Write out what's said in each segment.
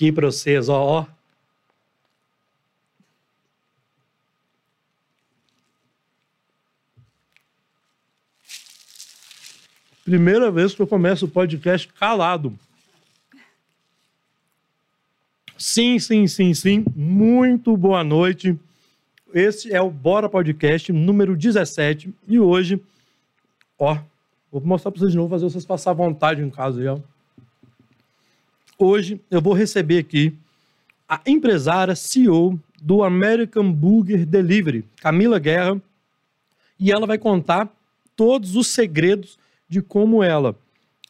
Aqui para vocês, ó, ó. Primeira vez que eu começo o podcast calado. Sim, sim, sim, sim. Muito boa noite. Esse é o Bora Podcast número 17. E hoje, ó, vou mostrar para vocês de novo, fazer vocês passar vontade em casa aí, ó. Hoje eu vou receber aqui a empresária CEO do American Burger Delivery, Camila Guerra, e ela vai contar todos os segredos de como ela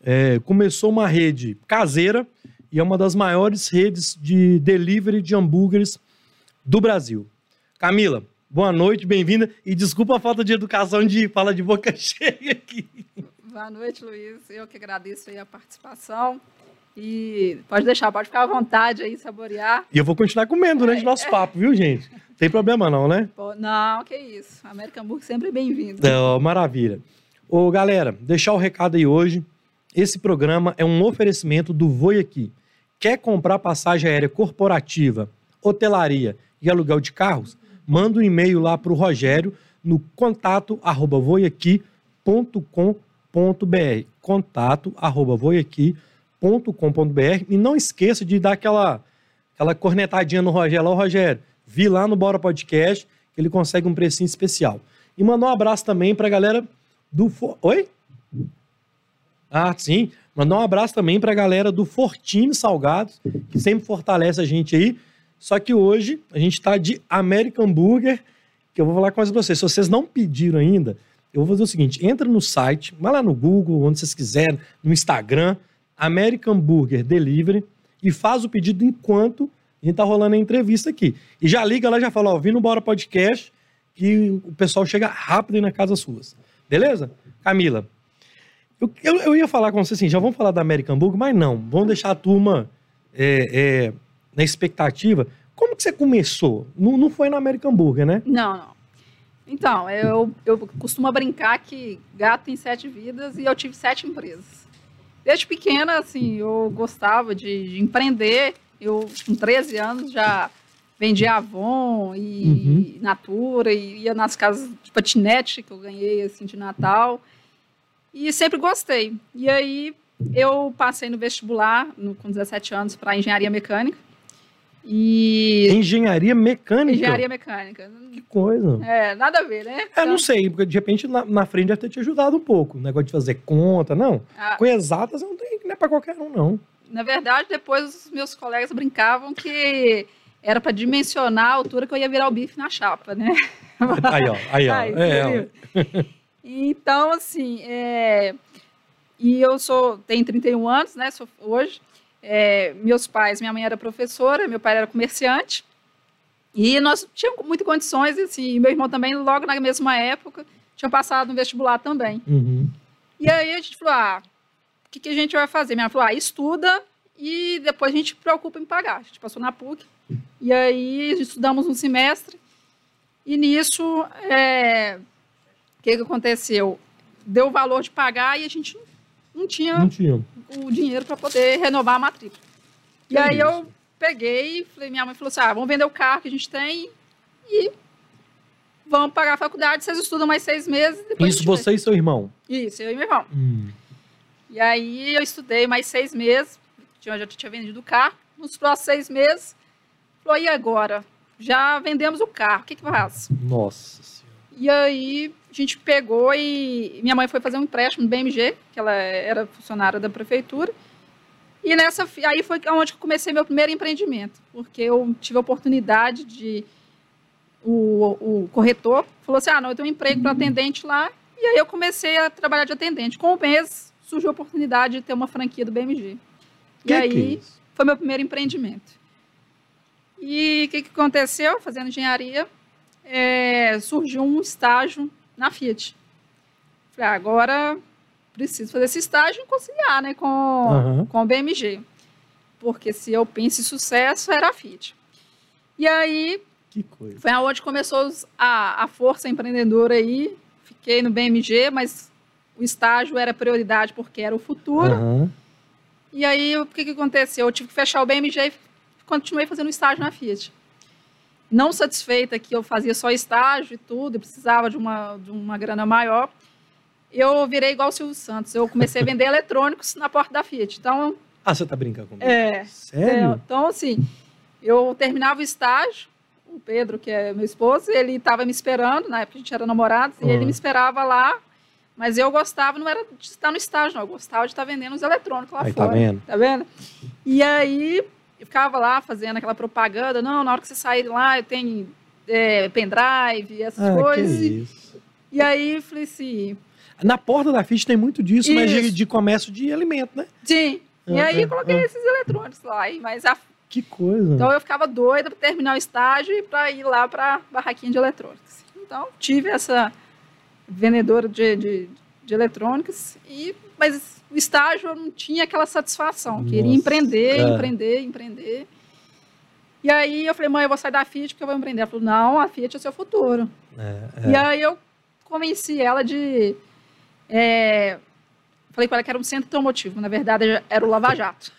é, começou uma rede caseira e é uma das maiores redes de delivery de hambúrgueres do Brasil. Camila, boa noite, bem-vinda e desculpa a falta de educação de fala de boca cheia aqui. Boa noite, Luiz. Eu que agradeço a participação. E pode deixar, pode ficar à vontade aí, saborear. E eu vou continuar comendo durante o nosso papo, viu, gente? Não tem problema não, né? Pô, não, que isso. American Burger sempre bem-vindo. É, maravilha. Ô, galera, deixar o recado aí hoje. Esse programa é um oferecimento do Voi Aqui. Quer comprar passagem aérea corporativa, hotelaria e aluguel de carros? Manda um e-mail lá para o Rogério no contato arroba voiaqui.com.br contato arroba voiaqui.com.br e não esqueça de dar aquela, aquela cornetadinha no Rogério. Ó, Rogério, vi lá no Bora Podcast que ele consegue um precinho especial. E mandar um abraço também para a galera do... For... Oi? Ah, sim. Mandar um abraço também para a galera do Fortini Salgados, que sempre fortalece a gente aí. Só que hoje a gente está de American Burger, que eu vou falar com vocês. Se vocês não pediram ainda, eu vou fazer o seguinte: entra no site, vai lá no Google, onde vocês quiserem, no Instagram, American Burger Delivery, e faz o pedido enquanto a gente tá rolando a entrevista aqui. E já liga lá, já fala, ó, vim no Bora Podcast, que o pessoal chega rápido aí na casa suas. Beleza? Camila, eu, eu, eu, ia falar com você assim, já vamos falar da American Burger, mas não, vamos deixar a turma é, é, na expectativa. Como que você começou? Não, não foi na American Burger, né? Não, não. Então, eu, eu costumo brincar que gato tem sete vidas e eu tive sete empresas. Desde pequena, assim, eu gostava de, de empreender. Eu, com 13 anos, já vendia Avon e uhum. Natura e ia nas casas de patinete que eu ganhei, assim, de Natal. E sempre gostei. E aí eu passei no vestibular no, com 17 anos para engenharia mecânica. E engenharia mecânica. Engenharia mecânica. Que coisa. É, nada a ver, né? É, não sei, porque de repente na, na, frente deve ter te ajudado um pouco, o negócio de fazer conta, não. Ah, Com exatas não tem, não é para qualquer um, não. Na verdade, depois os meus colegas brincavam que era para dimensionar a altura que eu ia virar o bife na chapa, né? Aí, ó, aí, ó. Ai, é, então, assim, é... e eu sou, tenho 31 anos, né, sou, hoje. É, meus pais, minha mãe era professora, meu pai era comerciante. E nós tínhamos muitas condições, assim, meu irmão também, logo na mesma época, tinha passado no vestibular também. Uhum. E aí a gente falou, ah, o que, que a gente vai fazer? Minha mãe falou, ah, estuda e depois a gente preocupa em pagar. A gente passou na PUC, e aí estudamos um semestre, e nisso, é, o que, que aconteceu? Deu o valor de pagar e a gente não tinha, não tinha. o dinheiro para poder renovar a matrícula. Que e aí isso? eu peguei, falei, minha mãe falou assim: ah, vamos vender o carro que a gente tem e vamos pagar a faculdade, vocês estudam mais seis meses. Isso, você vê. e seu irmão? Isso, eu e meu irmão. Hum. E aí eu estudei mais seis meses, já, já tinha vendido o carro. Nos próximos seis meses, falou, e agora? Já vendemos o carro, o que que faz? Nossa Senhora. E aí a gente pegou e minha mãe foi fazer um empréstimo no BMG, que ela era funcionária da prefeitura. E nessa aí foi onde eu comecei meu primeiro empreendimento, porque eu tive a oportunidade de o, o corretor falou assim: "Ah, não, eu tenho um emprego para atendente lá". E aí eu comecei a trabalhar de atendente. Com um mês surgiu a oportunidade de ter uma franquia do BMG. Que e aí que é foi meu primeiro empreendimento. E o que, que aconteceu? Fazendo engenharia, é, surgiu um estágio na Fiat. Falei, ah, agora preciso fazer esse estágio e conciliar né, com, uhum. com o BMG. Porque se eu penso em sucesso, era a Fiat. E aí, foi aonde começou a, a força empreendedora aí. Fiquei no BMG, mas o estágio era prioridade porque era o futuro. Uhum. E aí, o que, que aconteceu? Eu tive que fechar o BMG continuei fazendo estágio na Fiat. Não satisfeita que eu fazia só estágio e tudo, e precisava de uma, de uma grana maior, eu virei igual o Silvio Santos. Eu comecei a vender eletrônicos na porta da Fiat. Então, Ah, você tá brincando comigo? é, Sério? é, então, assim, eu terminava o estágio, o Pedro, que é meu esposo, ele estava me esperando, na época a gente era namorados, e Uhum. ele me esperava lá, mas eu gostava, não era de estar no estágio, não, eu gostava de estar vendendo os eletrônicos lá Aí, tá fora. vendo? Tá vendo? E aí, ficava lá fazendo aquela propaganda, não, na hora que você sair lá, eu tenho é, pendrive, essas Ah, coisas. E, isso. e aí, falei assim, Na porta da Fiat tem muito disso, mas de, Isso. de comércio de alimento, né? sim. E Ah, aí, ah, coloquei ah. esses eletrônicos lá, e- mas a Que coisa. Então eu ficava doida para terminar o estágio e para ir lá para barraquinha de eletrônicos. Então tive essa vendedora de, de, de eletrônicos e mas o estágio eu não tinha aquela satisfação. Queria Nossa, empreender, é. empreender, empreender. E aí eu falei, mãe, eu vou sair da Fiat porque eu vou empreender. Ela falou, não, a Fiat é seu futuro. É, E é. aí eu convenci ela de. é, falei com ela que era um centro automotivo, na verdade era o Lava Jato.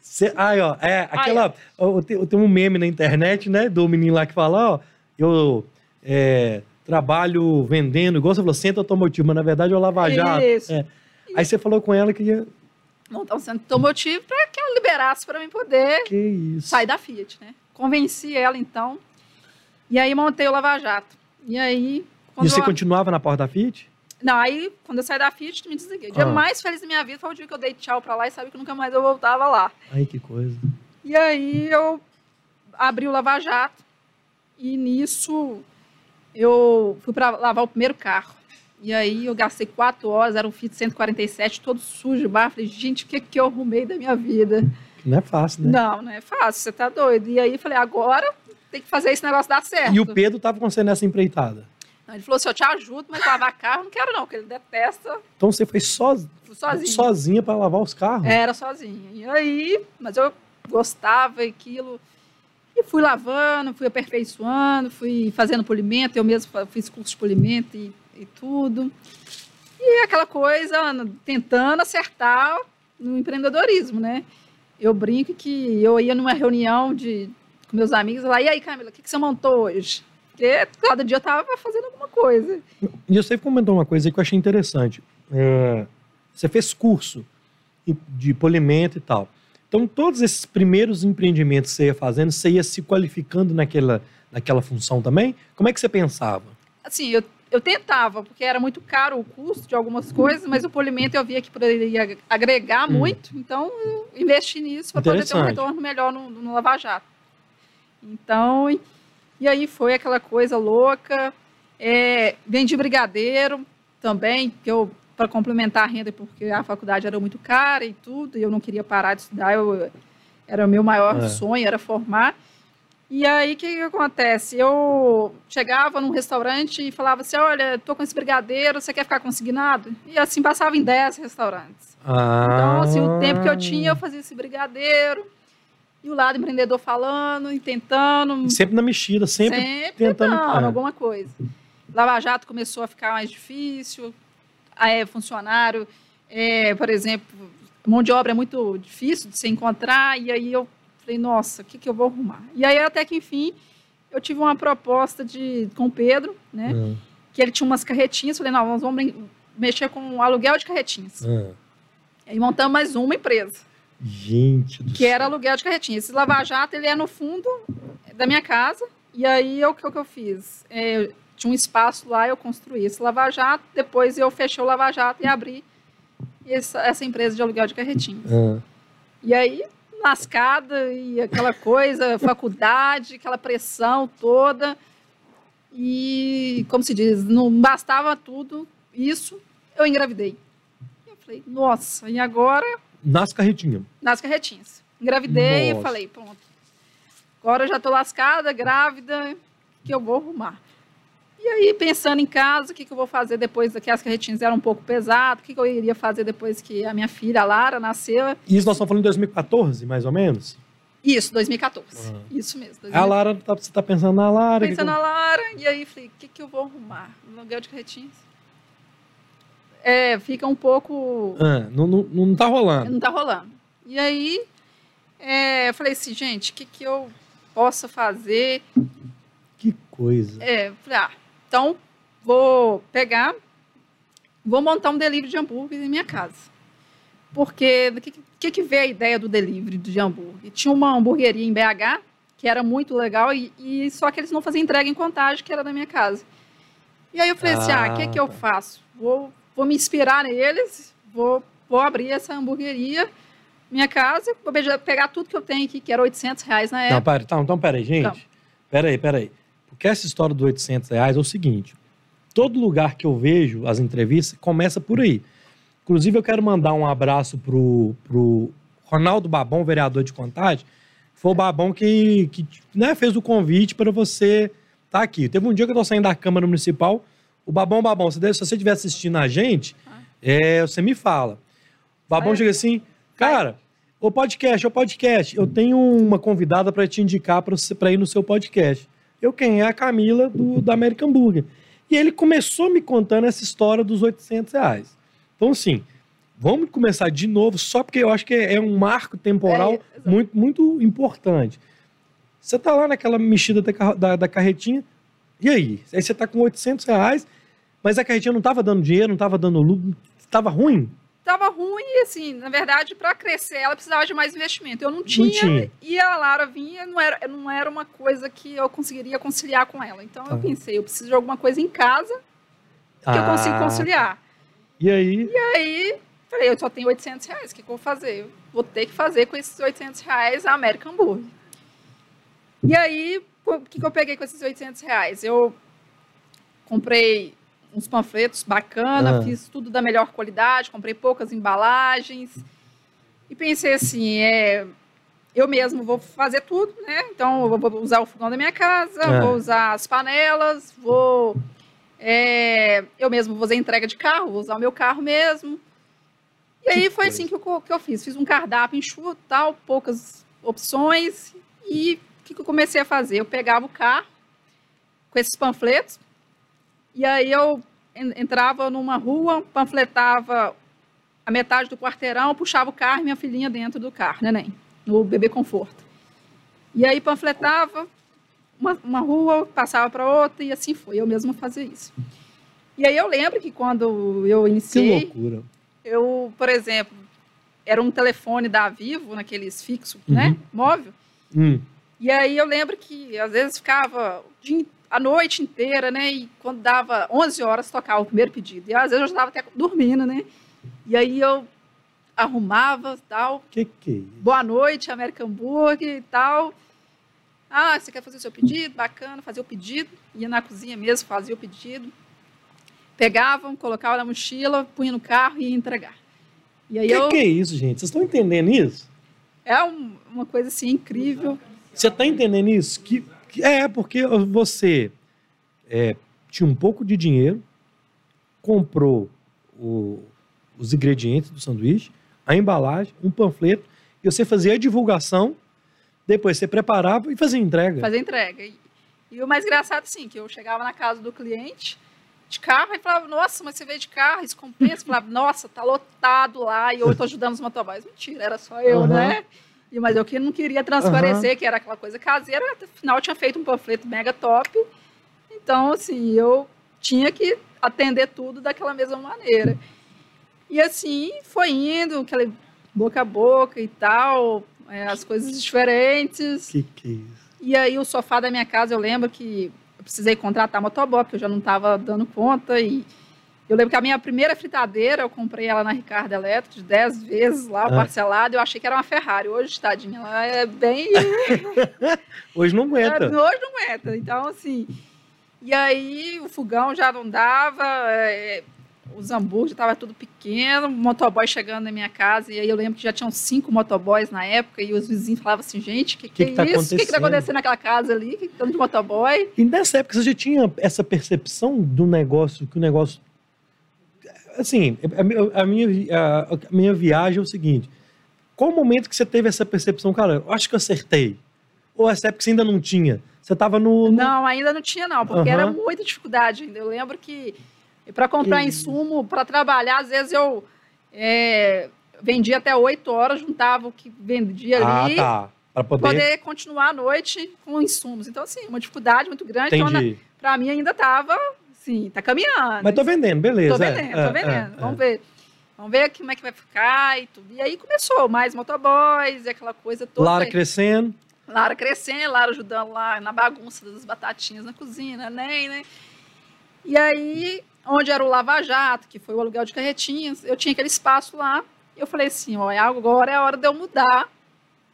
Cê, aí, ó, é aquela. ó, Tem, tem um meme na internet, né? Do menino lá que fala, ó, eu é, trabalho vendendo, igual você falou, centro automotivo, mas na verdade é o Lava Jato. Isso. É. Aí você falou com ela que ia. montar um centro automotivo para que ela liberasse para mim poder Que isso. sair da Fiat, né? Convenci ela então. E aí montei o Lava Jato. E aí. E você eu- continuava na porta da Fiat? Não, aí quando eu saí da Fiat, me desliguei. O dia Ah. mais feliz da minha vida foi o dia que eu dei tchau pra lá e sabia que nunca mais eu voltava lá. Ai, que coisa. E aí eu abri o Lava Jato e nisso eu fui para lavar o primeiro carro. E aí eu gastei quatro horas, era um Fiat 147, todo sujo, barro. Falei, gente, o que, que eu arrumei da minha vida? Não é fácil, né? Não, não é fácil, você tá doido. E aí falei, agora tem que fazer esse negócio dar certo. E o Pedro tava com você nessa empreitada. Não, ele falou assim, eu te ajudo, mas lavar carro não quero não, porque ele detesta Então você foi so, fui sozinho. sozinha para lavar os carros? Era sozinha. E aí, mas eu gostava daquilo. E fui lavando, fui aperfeiçoando, fui fazendo polimento, eu mesmo fiz curso de polimento e, e tudo. E aquela coisa, tentando acertar no empreendedorismo, né? Eu brinco que eu ia numa reunião de, com meus amigos lá, e aí, Camila, o que, que você montou hoje? Porque cada dia eu estava fazendo alguma coisa. E você comentou uma coisa aí que eu achei interessante. É, você fez curso de polimento e tal. Então, todos esses primeiros empreendimentos que você ia fazendo, você ia se qualificando naquela, naquela função também? Como é que você pensava? assim, eu, eu tentava, porque era muito caro o custo de algumas coisas, mas o polimento eu via que poderia agregar Hum. muito, então eu investi nisso para poder ter um retorno melhor no, no Lava Jato. Então, e, e aí foi aquela coisa louca. É, vendi brigadeiro também, que eu para complementar a renda, porque a faculdade era muito cara e tudo, e eu não queria parar de estudar, eu, era o meu maior É. sonho, era formar. E aí, o que, que acontece? Eu chegava num restaurante e falava assim, olha, tô com esse brigadeiro, você quer ficar consignado? E assim, passava em 10 restaurantes. Ah, Então, assim, o tempo que eu tinha, eu fazia esse brigadeiro, e o lado empreendedor falando, e tentando, Sempre na mexida, sempre. sempre tentando- tentando alguma coisa. Lava Jato começou a ficar mais difícil, é, funcionário, é, por exemplo, mão de obra é muito difícil de se encontrar, e aí eu falei, nossa, o que, que eu vou arrumar? E aí, até que, enfim, eu tive uma proposta de, com o Pedro, né, Ah, que ele tinha umas carretinhas, falei, não, nós vamos mexer com o aluguel de carretinhas. ah. Aí montamos mais uma empresa Gente do que era céu. aluguel de carretinha. Esse lava-jato, ele é no fundo da minha casa. E aí, o que, que eu fiz? É, tinha um espaço lá, eu construí esse lava-jato. Depois, eu fechei o lava-jato e abri essa, essa empresa de aluguel de carretinha. Ah. E aí, lascada e aquela coisa, faculdade, aquela pressão toda. E, como se diz, não bastava tudo isso, eu engravidei. Eu falei, nossa, e agora Nas carretinhas. nas carretinhas. Engravidei Nossa. e falei, pronto. Agora eu já tô lascada, grávida, que eu vou arrumar. E aí, pensando em casa, o que, que eu vou fazer depois que as carretinhas eram um pouco pesadas, o que, que eu iria fazer depois que a minha filha, a Lara, nasceu. E isso nós estamos falando em 2014, mais ou menos? Isso, 2014. Ah. Isso mesmo. A Lara, tá- você está pensando na Lara. que Pensando que- na Lara, e aí falei, o que, que eu vou arrumar? No aluguel de carretinhas? É, fica um pouco Ah, não, não, não tá rolando. Não tá rolando. E aí, é, eu falei assim, gente, o que, que eu posso fazer? Que coisa. É, falei, ah, então vou pegar, vou montar um delivery de hambúrguer em minha casa. Porque o que, que, que veio a ideia do delivery de hambúrguer? Tinha uma hamburgueria em BH, que era muito legal, e, e só que eles não faziam entrega em contagem, que era da minha casa. E aí eu falei assim, ah, o que, que eu tá. faço? Vou, vou me inspirar neles, vou, vou abrir essa hamburgueria, minha casa, vou pegar tudo que eu tenho aqui, que era 800 reais na Não, época. pera, então, então, pera aí, gente. Então. Pera aí, pera aí. Porque essa história do 800 reais é o seguinte. Todo lugar que eu vejo as entrevistas começa por aí. Inclusive, eu quero mandar um abraço pro, pro Ronaldo Babão, vereador de Contagem. Foi o Babão que, que né, fez o convite para você estar aqui. Teve um dia que eu tô saindo da Câmara Municipal. O Babão, Babão, se se você estiver assistindo a gente, é, você me fala. O Babão chega assim, cara, o podcast, o podcast, eu tenho uma convidada para te indicar para ir no seu podcast. Eu quem é a Camila do da American Burger. E ele começou me contando essa história dos 800 reais. Então, assim, vamos começar de novo, só porque eu acho que é um marco temporal É, muito, muito importante. Você tá lá naquela mexida da, da, da carretinha, e aí? Aí você tá com 800 reais, mas a carretinha não tava dando dinheiro, não tava dando lucro, tava ruim? Tava ruim e, assim, na verdade, para crescer, ela precisava de mais investimento. Eu não tinha, tinha. e a Lara vinha, não era, não era uma coisa que eu conseguiria conciliar com ela. Então, eu Ah. pensei, eu preciso de alguma coisa em casa que eu consigo Ah, conciliar. E aí? E aí, falei, eu só tenho 800 reais, o que, que eu vou fazer? Eu vou ter que fazer com esses 800 reais a American Burger. E aí, o que, que eu peguei com esses 800 reais? Eu comprei uns panfletos bacana, Ah. fiz tudo da melhor qualidade, comprei poucas embalagens. E pensei assim, é, eu mesmo vou fazer tudo, né? Então, eu vou usar o fogão da minha casa, Ah. vou usar as panelas, vou... é, eu mesmo vou fazer entrega de carro, vou usar o meu carro mesmo. E aí foi coisa. assim que eu, que eu fiz. Fiz um cardápio enxuto, tal, poucas opções. E o que, que eu comecei a fazer? Eu pegava o carro com esses panfletos, e aí eu en- entrava numa rua, panfletava a metade do quarteirão, puxava o carro e minha filhinha dentro do carro, neném, no bebê conforto. E aí panfletava uma, uma rua, passava para outra e assim foi. Eu mesma fazia isso. E aí eu lembro que quando eu Que iniciei, loucura. eu, por exemplo, era um telefone da Vivo, naqueles fixos, Uhum. né, móvel. Hum. E aí eu lembro que às vezes ficava o dia a noite inteira, né? E quando dava 11 horas tocava o primeiro pedido. E às vezes eu já estava até dormindo, né? E aí eu arrumava tal. Que que é isso? Boa noite, American Burger e tal. Ah, você quer fazer o seu pedido? Bacana, fazer o pedido. Ia na cozinha mesmo, fazia o pedido. Pegavam, colocavam na mochila, punha no carro e ia entregar. E aí Que eu. que é isso, gente? Vocês estão entendendo isso? É um- uma coisa assim incrível. Você tá entendendo isso? Que, é, porque você é, tinha um pouco de dinheiro, comprou o- os ingredientes do sanduíche, a embalagem, um panfleto, e você fazia a divulgação, depois você preparava e fazia entrega. fazer entrega. E, e o mais engraçado, sim, que eu chegava na casa do cliente de carro e falava, nossa, mas você veio de carro, isso compensa? Falava, nossa, tá lotado lá e eu tô ajudando os motoboys. Mentira, era só eu, Aham. né? E, mas eu que não queria transparecer, que era aquela coisa caseira, afinal tinha feito um panfleto mega top. Então, assim, eu tinha que atender tudo daquela mesma maneira. E assim, foi indo, aquele boca a boca e tal, é, as coisas diferentes. Que que é isso? E aí o sofá da minha casa, eu lembro que eu precisei contratar motoboy, porque eu já não estava dando conta. E eu lembro que a minha primeira fritadeira, eu comprei ela na Ricardo Elétrico de 10 vezes lá, Ah. parcelado. Eu achei que era uma Ferrari. Hoje, tadinha, ela é bem... Hoje não aguenta. É, hoje não aguenta. Então, assim... E aí o fogão já não dava, é, os hambúrgueres estavam tudo pequeno, o motoboy chegando na minha casa, e aí eu lembro que já tinham cinco motoboys na época, e os vizinhos falavam assim, gente, o que, que, Que que é tá isso? O que, que tá acontecendo? acontecendo naquela casa ali? Que tanto de motoboy? E nessa época você já tinha essa percepção do negócio, que o negócio. Assim, a minha, a minha, a- a minha viagem é o seguinte: qual o momento que você teve essa percepção? Cara, eu acho que eu acertei. Ou essa época você ainda não tinha? Você estava no. no- Não, ainda não tinha não, porque era Aham. muita dificuldade ainda. Eu lembro que para comprar Que insumo, para trabalhar, às vezes eu é, vendia até 8 horas, juntava o que vendia Ah, ali. tá. Para poder... poder continuar a noite com insumos. Então, assim, uma dificuldade muito grande. Então, Entendi. para mim ainda estava, assim, tá caminhando. Mas tô vendendo, beleza. Tô é, vendendo, é, tô vendendo. é, Vamos é. ver. Vamos ver como é que vai ficar e tudo. E aí começou mais motoboys e aquela coisa toda. Lara crescendo. Lara crescendo, Lara ajudando lá na bagunça das batatinhas na cozinha, né, né? E aí, onde era o Lava Jato, que foi o aluguel de carretinhas, eu tinha aquele espaço lá. E eu falei assim, ó, agora é a hora de eu mudar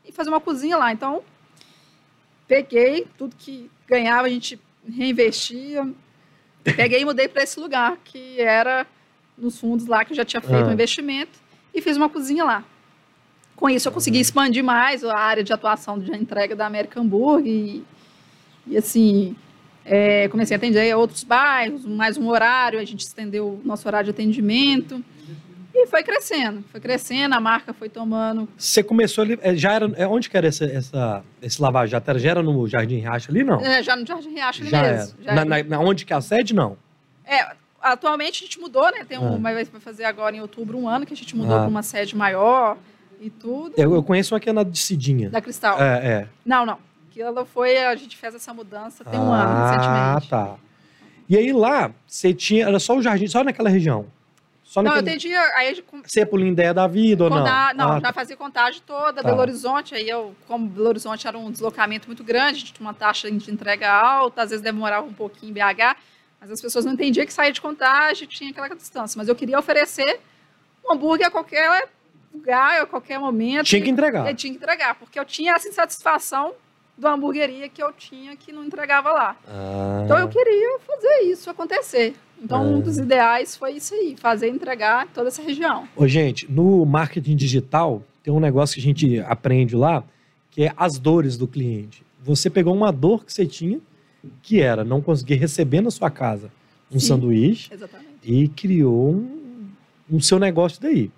e fazer uma cozinha lá. Então, peguei tudo que ganhava, a gente reinvestia. Peguei e mudei para esse lugar, que era nos fundos lá que eu já tinha feito Ah. um investimento e fiz uma cozinha lá. Com isso eu consegui expandir mais a área de atuação de entrega da American Burger e, e assim, é, comecei a atender outros bairros, mais um horário, a gente estendeu o nosso horário de atendimento e foi crescendo, foi crescendo, a marca foi tomando. Você começou ali. é, Já era. é, Onde que era esse, essa, esse Lava Jato? Já era no Jardim Riacho ali, não? É, já no Jardim Riacho ali já mesmo. era. já Na, era. na- na- onde que é a sede, não? É, atualmente a gente mudou, né? Tem um, Ah. vai fazer agora em outubro um ano que a gente mudou Ah. para uma sede maior e tudo. Eu, eu conheço uma que é na de Cidinha. Da Cristal. É, é. Não, não. Aquilo foi, a gente fez essa mudança tem um ah, ano, recentemente. tá. E aí lá, você tinha. Era só o jardim, só naquela região. Só Não, eu atendia, aí com- Você é por ideia da vida ou não? não, Ah, já tá. fazia contagem toda, Tá. Belo Horizonte, aí eu, como Belo Horizonte era um deslocamento muito grande, a gente tinha uma taxa de entrega alta, às vezes demorava um pouquinho em BH, mas as pessoas não entendiam que saía de contagem, tinha aquela distância, mas eu queria oferecer um hambúrguer a qualquer lugar, a qualquer momento. Tinha que entregar. Eu tinha que entregar, porque eu tinha essa insatisfação da hamburgueria que eu tinha que não entregava lá. Ah. Então eu queria fazer isso acontecer. Então Ah. um dos ideais foi isso aí, fazer entregar toda essa região. Ô, gente, no marketing digital, tem um negócio que a gente aprende lá, que é as dores do cliente. Você pegou uma dor que você tinha, que era não conseguir receber na sua casa um Sim. sanduíche, Exatamente. e criou um, um seu negócio daí.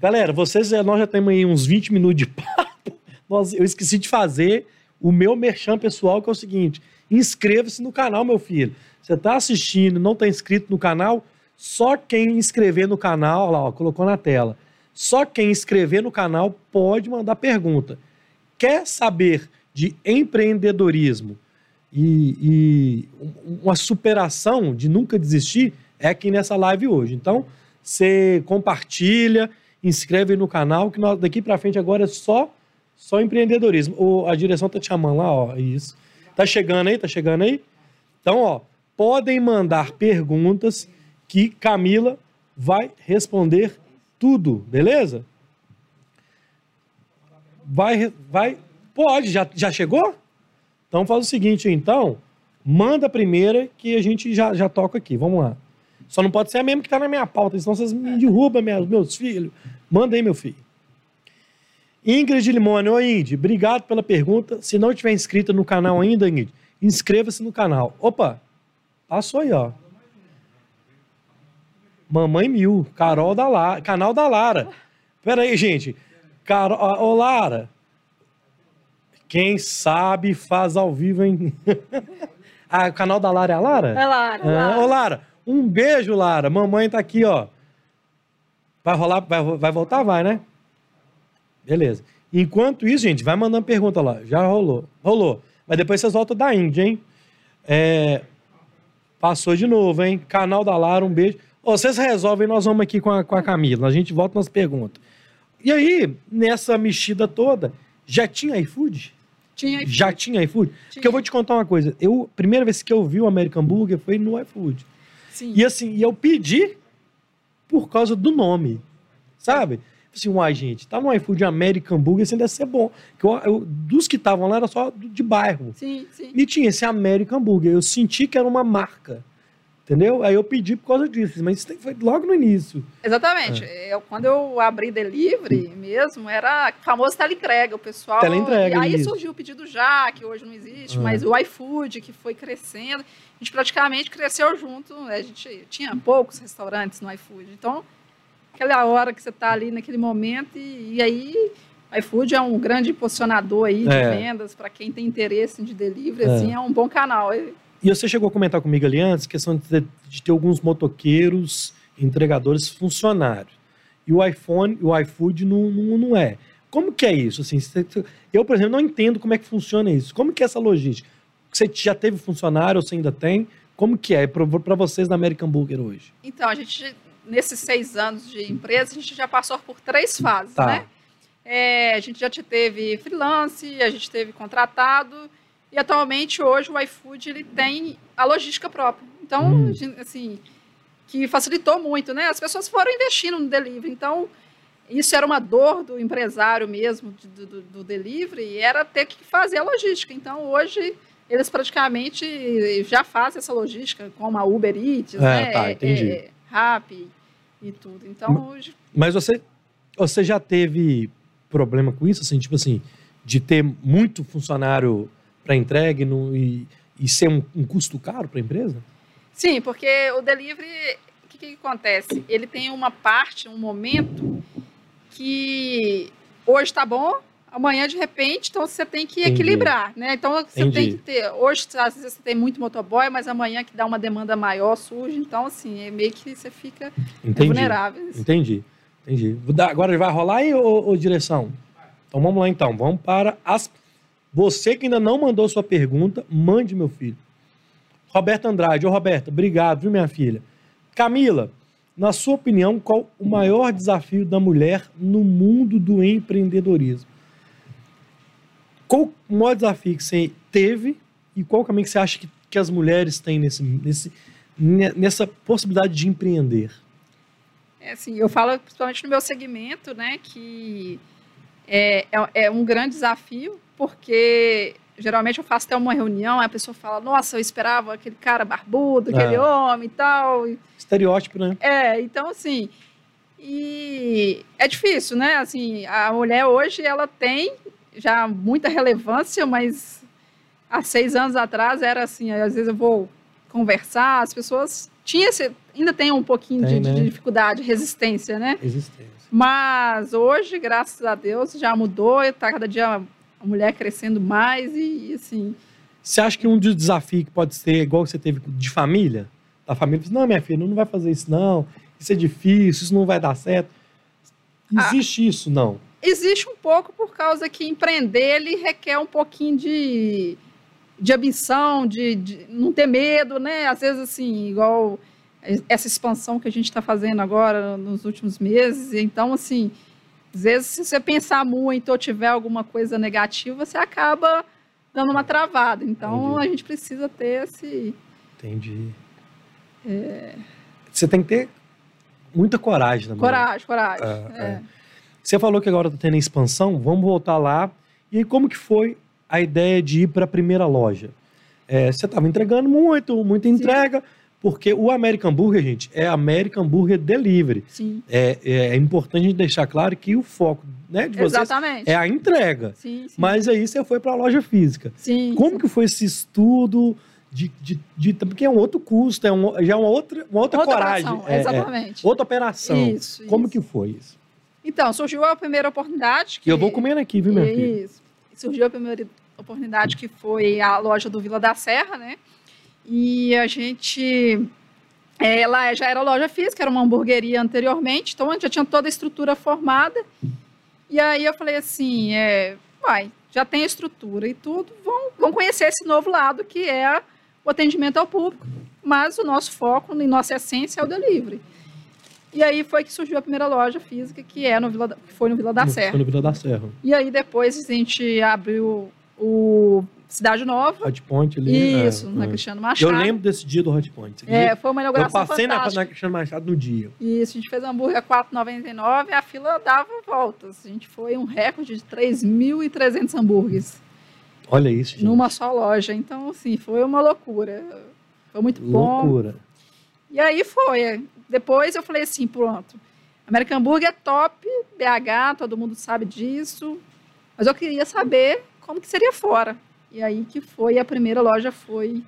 Galera, vocês, eh, nós já temos aí uns 20 minutos de papo. Nós, eu esqueci de fazer o meu merchan pessoal, que é o seguinte: inscreva-se no canal, meu filho. Você está assistindo, não está inscrito no canal, só quem inscrever no canal, lá, ó, colocou na tela. Só quem inscrever no canal pode mandar pergunta. Quer saber de empreendedorismo e, e um- uma superação de nunca desistir? É aqui nessa live hoje. Então, você compartilha, inscreve no canal, que nós, daqui para frente agora é só só empreendedorismo. O, a direção tá te chamando lá, ó, isso. Tá chegando aí, tá chegando aí? Então, ó, podem mandar perguntas que Camila vai responder tudo, beleza? Vai, vai, pode, já, já chegou? Então faz o seguinte, então, manda a primeira que a gente já, já toca aqui, vamos lá. Só não pode ser a mesma que tá na minha pauta, senão vocês me derrubam, meus, meus filhos. Manda aí, meu filho. Ingrid Limone, oi Ingrid, obrigado pela pergunta. Se não tiver inscrita no canal ainda, Ingrid, inscreva-se no canal. Opa, passou aí, ó. Mamãe Mil, Carol da Lara, canal da Lara. Pera aí, gente. Carol, ô Lara, quem sabe faz ao vivo, hein? ah, o canal da Lara é a Lara? É Lara, Ah, Lara. ô, Lara, um beijo, Lara. Mamãe tá aqui, ó. Vai rolar, vai, vai voltar? Vai, né? Beleza. Enquanto isso, gente, vai mandando pergunta lá. Já rolou. Rolou. Mas depois vocês voltam da Índia, hein? É, Passou de novo, hein? Canal da Lara, um beijo. Ô, vocês resolvem, nós vamos aqui com a, com a Camila. A gente volta nas perguntas. E aí, nessa mexida toda, já tinha iFood? Tinha iFood. Já tinha iFood? Porque eu vou te contar uma coisa. Eu, primeira vez que eu vi o American Burger foi no iFood. Sim. E assim, e eu pedi por causa do nome, sabe? Assim, uai, gente, tá no iFood American Burger, assim deve ser bom. Que eu- eu- dos que estavam lá era só de bairro. Sim, sim. E tinha esse American Burger. Eu senti que era uma marca. Entendeu? Aí eu pedi por causa disso. Mas isso foi logo no início. Exatamente. É. Eu, quando eu abri delivery mesmo, era famoso teleentrega. O pessoal. Teleentrega, E aí isso. surgiu o pedido já, que hoje não existe, Ah. mas o iFood, que foi crescendo. A gente praticamente cresceu junto. né? A gente tinha poucos restaurantes no iFood. Então, aquela hora que você está ali naquele momento, e, e aí. O iFood é um grande posicionador aí de É. vendas para quem tem interesse de delivery, É. assim, é um bom canal. E- você chegou a comentar comigo ali antes, questão de ter, de ter alguns motoqueiros, entregadores funcionários. E o iPhone, o iFood não, não, não é. como que é isso? Assim, eu, por exemplo, não entendo como é que funciona isso. Como que é essa logística? Você já teve funcionário ou você ainda tem? Como que é para vocês na American Burger hoje? Então, a gente, nesses seis anos de empresa, a gente já passou por três fases, Tá. né? É, a gente já te- teve freelance, a gente teve contratado, e atualmente, hoje, o iFood ele tem a logística própria. Então, Hum. assim, que facilitou muito, né? As pessoas foram investindo no delivery, então... Isso era uma dor do empresário mesmo, do, do, do delivery, era ter que fazer a logística. Então, hoje, eles praticamente já fazem essa logística, como a Uber Eats, É, né? tá, entendi. É, Rappi e tudo. Então, hoje, Mas você, você já teve problema com isso? Assim, tipo assim, de ter muito funcionário para entrega e, não- e, e ser um, um custo caro para a empresa? sim, porque o delivery, o que, que acontece? Ele tem uma parte, um momento que hoje está bom, amanhã de repente, então você tem que Entendi. equilibrar, né? Então você Entendi. tem que ter, hoje às vezes você tem muito motoboy, mas amanhã que dá uma demanda maior surge, então assim, é meio que você fica Entendi. vulnerável. Entendi. Entendi. Dar- Agora vai rolar aí, ô, ô, direção? Então vamos lá então. Vamos para as. Você que ainda não mandou sua pergunta, mande, meu filho. Roberta Andrade. Ô, Roberta, obrigado, viu, minha filha? Camila, na sua opinião, qual o maior desafio da mulher no mundo do empreendedorismo? Qual o maior desafio que você teve e qual caminho que você acha que, que as mulheres têm nesse, nesse, ne- nessa possibilidade de empreender? É assim, eu falo principalmente no meu segmento, né, que é, é, é um grande desafio, porque geralmente eu faço até uma reunião, a pessoa fala, nossa, eu esperava aquele cara barbudo, aquele É. homem e tal. Estereótipo, né? É, então assim, e é difícil, né? Assim, a mulher hoje ela tem já muita relevância, mas há seis anos atrás era assim, às vezes eu vou conversar, as pessoas tinha esse, ainda tem um pouquinho Tem, de, de né? dificuldade, resistência, né? Existência. Mas hoje, graças a Deus, já mudou, está cada dia a mulher crescendo mais e, e, assim, Você acha que um dos desafios que pode ser igual que você teve de família? Da família, não, minha filha, não vai fazer isso, não. Isso é difícil, isso não vai dar certo. Ah. Existe isso, não? Existe um pouco por causa que empreender ele requer um pouquinho de, de ambição, de, de não ter medo, né? Às vezes, assim, igual essa expansão que a gente está fazendo agora nos últimos meses. Então, assim, às vezes, se você pensar muito ou tiver alguma coisa negativa, você acaba dando uma travada. Então, Entendi. a gente precisa ter esse. Entendi. Você tem que ter muita coragem também. Coragem, coragem. É, é. Você falou que agora está tendo expansão, vamos voltar lá. E como que foi a ideia de ir para a primeira loja? É, você estava entregando muito, muita entrega, porque o American Burger, gente, é American Burger Delivery. Sim, É, é, é importante a gente deixar claro que o foco né, de vocês exatamente. é a entrega. Sim, sim. Mas aí você foi para a loja física. sim, Como sim. que foi esse estudo? De, de, de- porque é um outro custo, é um, já é uma outra, uma outra, coragem. operação, é, é, exatamente. outra operação. Isso, Como isso. que foi isso? Então, surgiu a primeira oportunidade. Que... Eu vou comendo aqui, viu, minha filha? Isso. Surgiu a primeira oportunidade que foi a loja do Vila da Serra, né? E a gente. é, Ela já era loja física, era uma hamburgueria anteriormente, então a gente já tinha toda a estrutura formada. E aí eu falei assim: é, vai, já tem a estrutura e tudo, vão, vão conhecer esse novo lado que é o atendimento ao público. Mas o nosso foco e nossa essência é o delivery. E aí foi que surgiu a primeira loja física, que, é no Vila da- que foi no Vila da No- Serra. Foi no Vila da Serra. E aí depois a gente abriu o Cidade Nova. Hot Point ali. Isso, é, na é. Cristiano Machado. Eu lembro desse dia do Hot Point. É, foi uma eu inauguração passei na, na Cristiano Machado no dia. Isso, a gente fez hambúrguer a R$ 4,99 e a fila dava voltas. A gente foi um recorde de 3.300 hambúrgueres Olha isso, gente. numa só loja. Então, assim, foi uma loucura. Foi muito bom. Loucura. E aí foi. Depois eu falei assim, pronto. American Burger é top, BH, todo mundo sabe disso. Mas eu queria saber como que seria fora. E aí que foi, a primeira loja foi...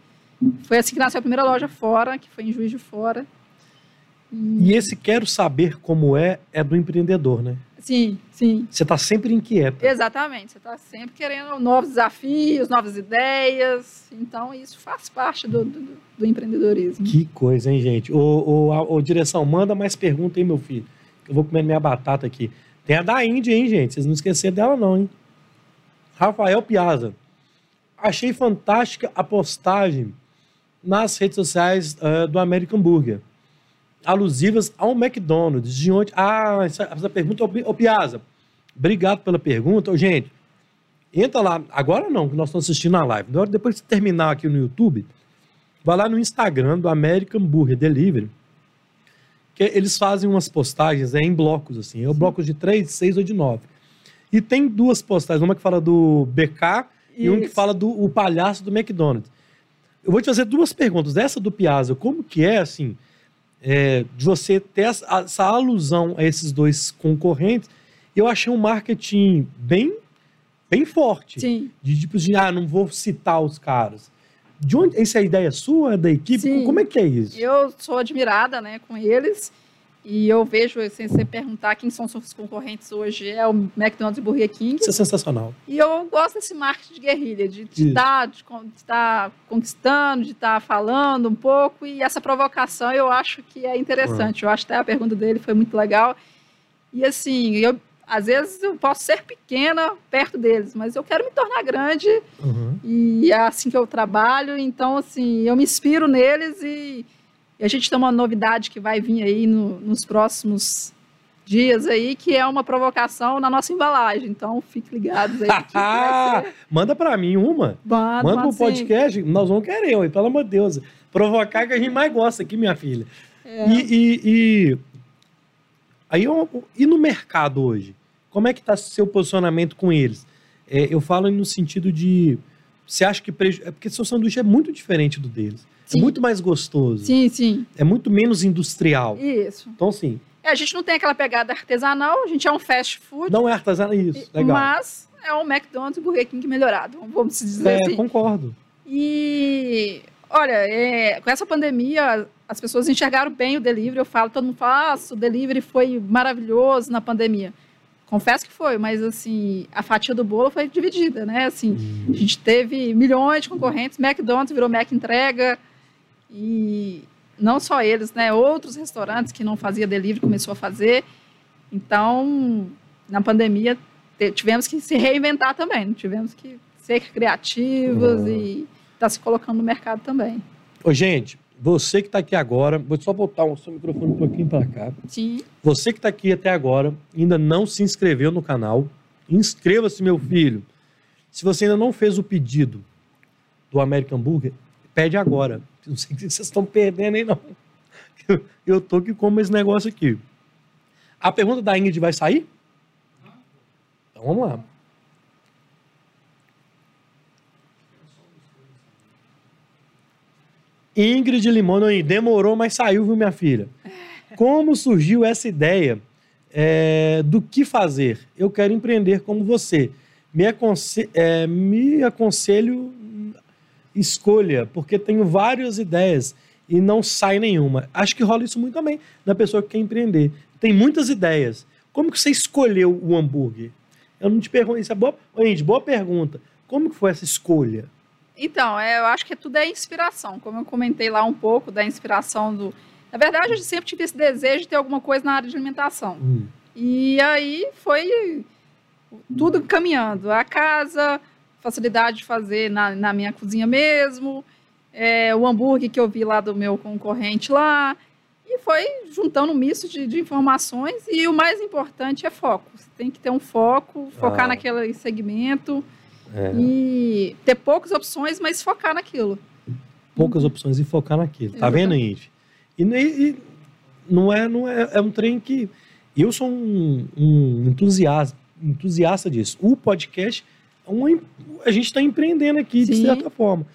Foi assim que nasceu a primeira loja fora, que foi em Juiz de Fora. E esse quero saber como é, é do empreendedor, né? Sim, sim. Você tá sempre inquieto. Exatamente. Você está sempre querendo novos desafios, novas ideias. Então, isso faz parte do, do, do empreendedorismo. Que coisa, hein, gente? Ô, ô, ô, direção, manda mais pergunta aí, meu filho. Eu vou comer minha batata aqui. Tem a da Índia, hein, gente? Vocês não esqueceram dela, não, hein? Rafael Piazza. Achei fantástica a postagem nas redes sociais uh, do American Burger. Alusivas ao McDonald's. De onde. Ah, essa, essa pergunta, ô Piazza. Obrigado pela pergunta. Gente, entra lá. Agora não, que nós estamos assistindo a live. Depois de terminar aqui no YouTube, vai lá no Instagram do American Burger Delivery. Que eles fazem umas postagens é, em blocos, assim. É o blocos de 3, de 6 ou de 9. E tem duas postagens, uma que fala do BK e um que fala do o palhaço do McDonald's. Eu vou te fazer duas perguntas. Essa do Piazza, como que é, assim, é, de você ter essa, essa, alusão a esses dois concorrentes? Eu achei um marketing bem, bem forte. Sim. De tipo de, ah, não vou citar os caras. De onde, essa é a ideia sua, é da equipe? Sim. Como é que é isso? Eu sou admirada, né, com eles. E eu vejo, sem você perguntar quem são seus concorrentes hoje, é o McDonald's e Burger King. Isso é sensacional. E eu gosto desse marketing de guerrilha, de estar de tá, de, de tá conquistando, de estar tá falando um pouco. E essa provocação eu acho que é interessante. Uhum. Eu acho até a pergunta dele foi muito legal. E assim, eu, às vezes eu posso ser pequena perto deles, mas eu quero me tornar grande. Uhum. E é assim que eu trabalho. Então, assim, eu me inspiro neles e e a gente tem uma novidade que vai vir aí no, nos próximos dias aí, que é uma provocação na nossa embalagem. Então, fique ligados aí. Manda para mim uma. Manda, Manda pro podcast. Nós vamos querer, ué, pelo amor de Deus. Provocar que a gente mais gosta aqui, minha filha. É. E, e, e, aí, e no mercado hoje? Como é que está seu posicionamento com eles? É, eu falo no sentido de... Você acha que... Preju... É porque seu sanduíche é muito diferente do deles. É sim. É muito mais gostoso. Sim, sim. É muito menos industrial. Isso. Então, sim. É, a gente não tem aquela pegada artesanal, a gente é um fast food. Não é artesanal, isso, legal. Mas é um McDonald's e Burger King melhorado, vamos dizer é, assim. É, concordo. E, olha, é, com essa pandemia, as pessoas enxergaram bem o delivery. Eu falo, todo mundo fala, ah, o delivery foi maravilhoso na pandemia. Confesso que foi, mas assim, a fatia do bolo foi dividida, né? Assim, hum. a gente teve milhões de concorrentes, McDonald's virou Mac Entrega, e não só eles, né? Outros restaurantes que não fazia delivery começou a fazer. Então, na pandemia, tivemos que se reinventar também. Tivemos que ser criativos e estar tá se colocando no mercado também. Ô, gente, você que está aqui agora, vou só botar o seu microfone um pouquinho para cá. Sim. Você que está aqui até agora, ainda não se inscreveu no canal, inscreva-se, meu filho. Se você ainda não fez o pedido do American Burger, pede agora. Não sei o que vocês estão perdendo aí, não. Eu, eu tô que como esse negócio aqui. A pergunta da Ingrid vai sair? Então vamos lá. Ingrid Limono, demorou, mas saiu, viu, minha filha? Como surgiu essa ideia é, do que fazer? Eu quero empreender como você. Me, aconse é, me aconselho escolha, porque tenho várias ideias e não sai nenhuma. Acho que rola isso muito também na pessoa que quer empreender. Tem muitas ideias. Como que você escolheu o hambúrguer? Eu não te pergunto, isso é boa, Andy, boa pergunta. Como que foi essa escolha? Então, é, eu acho que tudo é inspiração. Como eu comentei lá um pouco da inspiração do. Na verdade, eu sempre tive esse desejo de ter alguma coisa na área de alimentação. Hum. E aí foi tudo caminhando. A casa, facilidade de fazer na, na minha cozinha mesmo, é, o hambúrguer que eu vi lá do meu concorrente lá, e foi juntando um misto de, de informações, e o mais importante é foco. Você tem que ter um foco, focar ah. naquele segmento, é. e ter poucas opções, mas focar naquilo. Poucas opções e focar naquilo. Tá vendo, Indy? E, e, não é, não é, é um trem que. Eu sou um, um entusiasta, entusiasta disso. O podcast um, a gente está empreendendo aqui, Sim. de certa forma.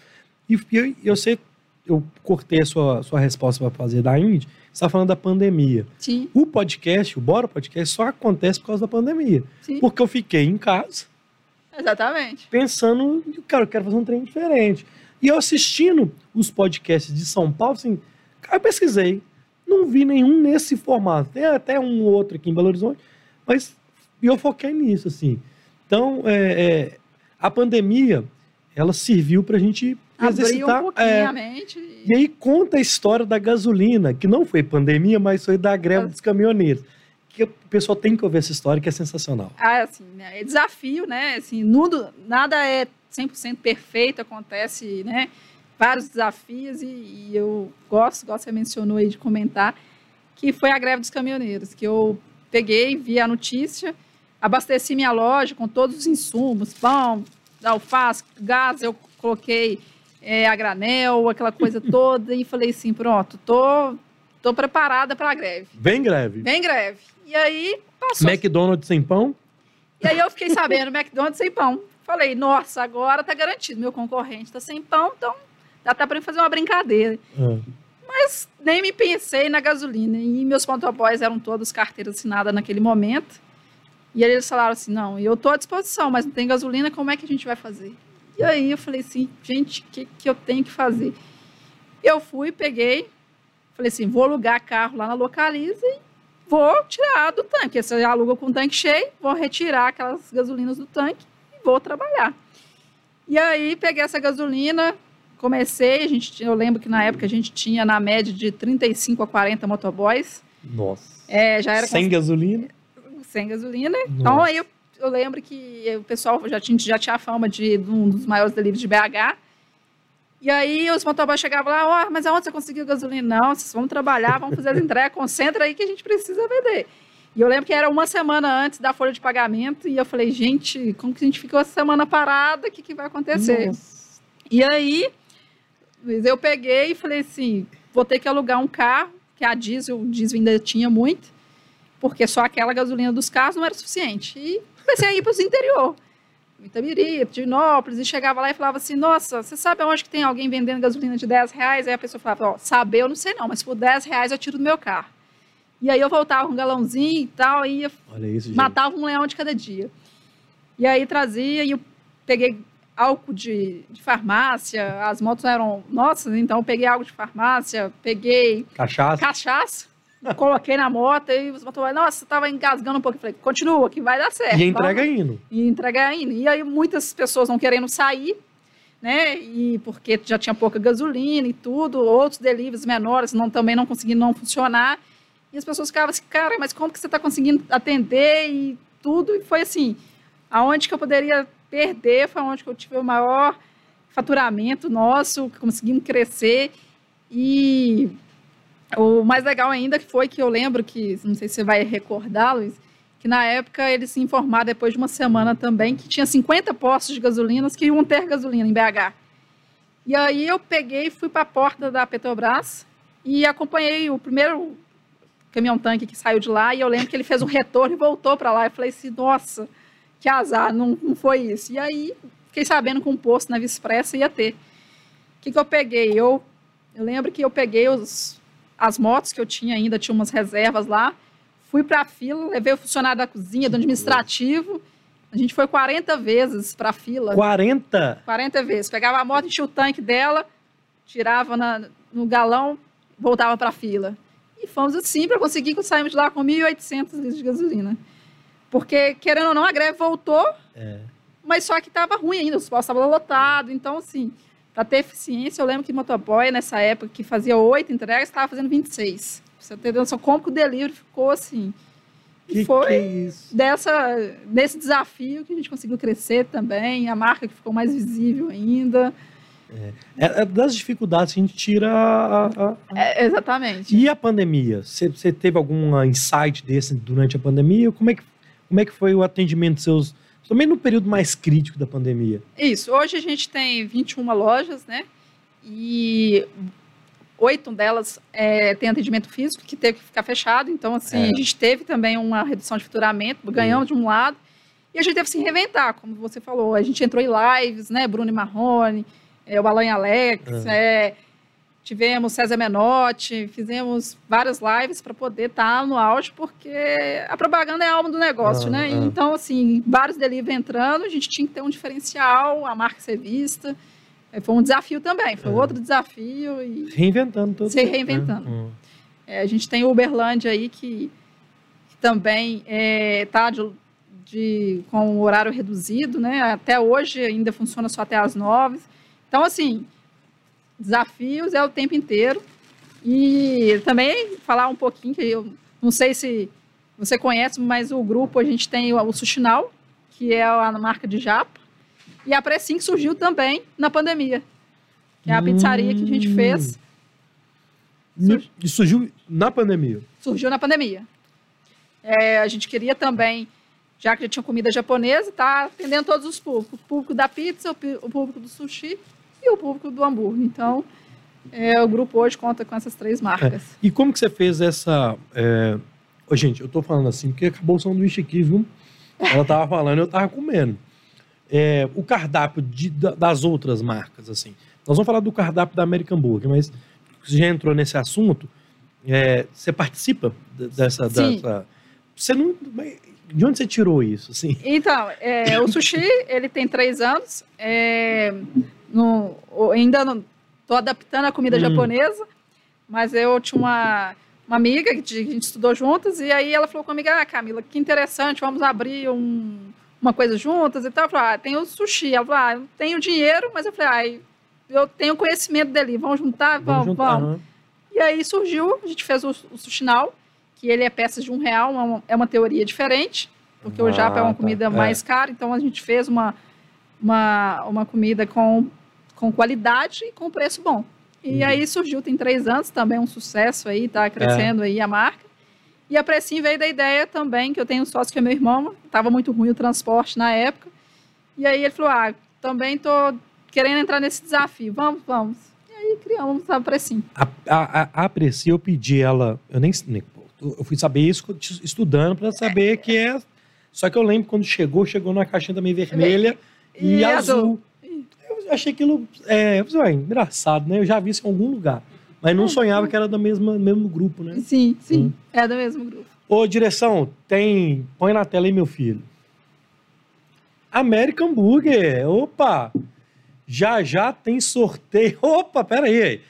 E eu, eu sei, eu cortei a sua, sua resposta para fazer da Indy, você está falando da pandemia. Sim. O podcast, o Bora Podcast, só acontece por causa da pandemia. Sim. Porque eu fiquei em casa. Exatamente. Pensando, cara, eu quero fazer um trem diferente. E eu assistindo os podcasts de São Paulo, assim, cara, eu pesquisei. Não vi nenhum nesse formato. Tem até um outro aqui em Belo Horizonte, mas eu foquei nisso, assim. Então, é, é, a pandemia, ela serviu para a gente exercitar. Um pouquinho é, a mente. E... e aí conta a história da gasolina, que não foi pandemia, mas foi da greve dos caminhoneiros. Que o pessoal tem que ouvir essa história, que é sensacional. Ah, assim, né, é desafio, né? Assim, nudo, nada é 100% perfeito, acontece, né? Vários desafios e, e eu gosto, gosto, você mencionou aí de comentar, que foi a greve dos caminhoneiros, que eu peguei, vi a notícia, abasteci minha loja com todos os insumos, pão, alface, gás, eu coloquei é, a granel, aquela coisa toda, e falei assim, pronto, tô, tô preparada para a greve. Vem greve. Vem greve. E aí passou. McDonald's sem pão? E aí eu fiquei sabendo, McDonald's sem pão. Falei, nossa, agora tá garantido, meu concorrente tá sem pão, então dá até para fazer uma brincadeira. Ah. Mas nem me pensei na gasolina. E meus motoboys eram todos carteiras assinadas naquele momento. E eles falaram assim: não, eu estou à disposição, mas não tem gasolina, como é que a gente vai fazer? E aí eu falei assim: gente, o que, que eu tenho que fazer? Eu fui, peguei, falei assim: vou alugar carro lá na Localiza e vou tirar do tanque. Você aluga com o tanque cheio, vou retirar aquelas gasolinas do tanque e vou trabalhar. E aí peguei essa gasolina, comecei, a gente, eu lembro que na época a gente tinha na média de 35 a 40 motoboys. Nossa. É, já era Sem gasolina? sem gasolina. Então aí eu, eu lembro que o pessoal já tinha, já tinha a fama de, de um dos maiores deliveries de BH. E aí os motoboys chegavam lá, ó, mas aonde você conseguiu gasolina? Não, vocês vão trabalhar, vamos fazer as entregas, concentra aí que a gente precisa vender. E eu lembro que era uma semana antes da folha de pagamento, e eu falei, gente, como que a gente ficou essa semana parada? O que, que vai acontecer? Nossa. E aí, eu peguei e falei assim, vou ter que alugar um carro, que a diesel, o diesel ainda tinha muito, porque só aquela gasolina dos carros não era suficiente. E comecei a ir para os interior. Itabiri, Divinópolis, e chegava lá e falava assim, nossa, você sabe onde que tem alguém vendendo gasolina de 10 reais? Aí a pessoa falava, ó, saber eu não sei não, mas por 10 reais eu tiro do meu carro. E aí eu voltava com um galãozinho e tal, e ia, isso, matava um leão de cada dia. E aí trazia, e eu peguei álcool de, de farmácia, as motos eram nossas, então eu peguei álcool de farmácia, peguei Cachaça. cachaça, coloquei na moto e os motoboys, nossa, tava engasgando um pouco. Eu falei, continua, que vai dar certo. E a entrega Vamos. indo. E entrega ainda. E aí muitas pessoas não querendo sair, né? E porque já tinha pouca gasolina e tudo, outros deliveries menores não, também não conseguindo não funcionar. E as pessoas ficavam assim, cara, mas como que você está conseguindo atender e tudo? E foi assim, aonde que eu poderia perder, foi onde que eu tive o maior faturamento nosso, conseguimos crescer. E o mais legal ainda foi que eu lembro que, não sei se você vai recordar, Luiz, que na época eles se informaram depois de uma semana também que tinha 50 postos de gasolinas que iam ter gasolina em BH. E aí eu peguei fui para a porta da Petrobras e acompanhei o primeiro caminhão-tanque que saiu de lá e eu lembro que ele fez um retorno e voltou para lá. Eu falei assim, nossa, que azar, não, não foi isso. E aí fiquei sabendo que um posto na Via Expressa ia ter. O que, que eu peguei? Eu, eu lembro que eu peguei os, as motos que eu tinha ainda, tinha umas reservas lá, fui para a fila, levei o funcionário da cozinha, do administrativo. A gente foi 40 vezes para a fila. 40? 40 vezes. Pegava a moto, enchia o tanque dela, tirava na, no galão, voltava para a fila. E fomos assim para conseguir que saímos de lá com 1.800 litros de gasolina. Porque, querendo ou não, a greve voltou, É. mas só que estava ruim ainda, os postos estavam lotados. Então, assim, para ter eficiência, eu lembro que motoboy, nessa época, que fazia oito entregas, estava fazendo 26. Pra Você ter noção como que o delivery ficou assim. E Que foi que é isso? dessa, desse desafio que a gente conseguiu crescer também, a marca que ficou mais visível ainda. É, é das dificuldades que a gente tira a- a- É, exatamente. E a pandemia? Você, você teve algum insight desse durante a pandemia? Como é que, como é que foi o atendimento dos seus, também no período mais crítico da pandemia? Isso, hoje a gente tem 21 lojas, né? E oito delas é, tem atendimento físico, que teve que ficar fechado. Então, assim, É. a gente teve também uma redução de faturamento, ganhamos de um lado. E a gente teve que se reinventar, como você falou. A gente entrou em lives, né? Bruno e Marrone, é, o Alan e Alex, é, tivemos César Menotti, fizemos várias lives para poder estar no auge, porque a propaganda é a alma do negócio, Ah, né? ah. Então, assim, vários delivery entrando, a gente tinha que ter um diferencial, a marca ser vista. É, Foi um desafio também, foi É. outro desafio. E Reinventando todo Se tempo, reinventando. né? É, a gente tem o Uberlândia aí que, que também está de, de- com o horário reduzido, né? Até hoje ainda funciona só até às nove. Então, assim, desafios é o tempo inteiro. E também falar um pouquinho, que eu não sei se você conhece, mas o grupo a gente tem o, Sushinal, que é a marca de japa, e a Pressim que surgiu também na pandemia, que é a pizzaria que a gente fez. Hum. E surgiu na pandemia. Surgiu na pandemia. É, a gente queria também, já que já tinha comida japonesa, tá atendendo todos os públicos. O público da pizza, o público do sushi e o público do hambúrguer. Então, é, o grupo hoje conta com essas três marcas. É. E como que você fez essa... É... Ô, gente, eu tô falando assim porque acabou o sanduíche aqui, viu? Ela tava falando eu tava comendo. É, o cardápio de, das outras marcas, assim. Nós vamos falar do cardápio da American Burger, mas você já entrou nesse assunto, é, você participa dessa, dessa... Você não... De onde você tirou isso, assim? Então, é, o sushi, ele tem três anos. É, ainda não estou adaptando a comida hum. japonesa, mas eu tinha uma, uma amiga que a gente estudou juntas, e aí ela falou comigo, ah, Camila, que interessante, vamos abrir um, uma coisa juntas e tal. Eu falei, ah, tem o sushi. Ela falou, ah, eu tenho dinheiro, mas eu falei, ah, eu tenho conhecimento dele, vamos juntar? Vamos, vamos. Juntar, vamos. Uhum. E aí surgiu, a gente fez o, o sushinal, que ele é peças de um real, uma, é uma teoria diferente, porque ah, o japa é uma tá. comida tá. mais é. cara, então a gente fez uma, uma, uma comida com, com qualidade e com preço bom. E uhum. aí surgiu, tem três anos, também um sucesso aí, tá crescendo é. aí a marca. E a Pressim veio da ideia também, que eu tenho um sócio que é meu irmão, estava muito ruim o transporte na época. E aí ele falou, ah, também tô querendo entrar nesse desafio, vamos, vamos. E aí criamos a Pressim. A, a, a Pressim, eu pedi ela, eu nem, nem eu fui saber isso estudando para saber é. que é... Só que eu lembro quando chegou, chegou numa caixinha também vermelha e, e azul. azul eu achei aquilo é, falei, engraçado, né? Eu já vi isso em algum lugar. Mas não é, sonhava que era do mesmo, mesmo grupo, né? Sim, sim. Hum. É do mesmo grupo. Ô, direção, tem. Põe na tela aí, meu filho. American Burger. Opa! Já já tem sorteio. Opa, pera aí.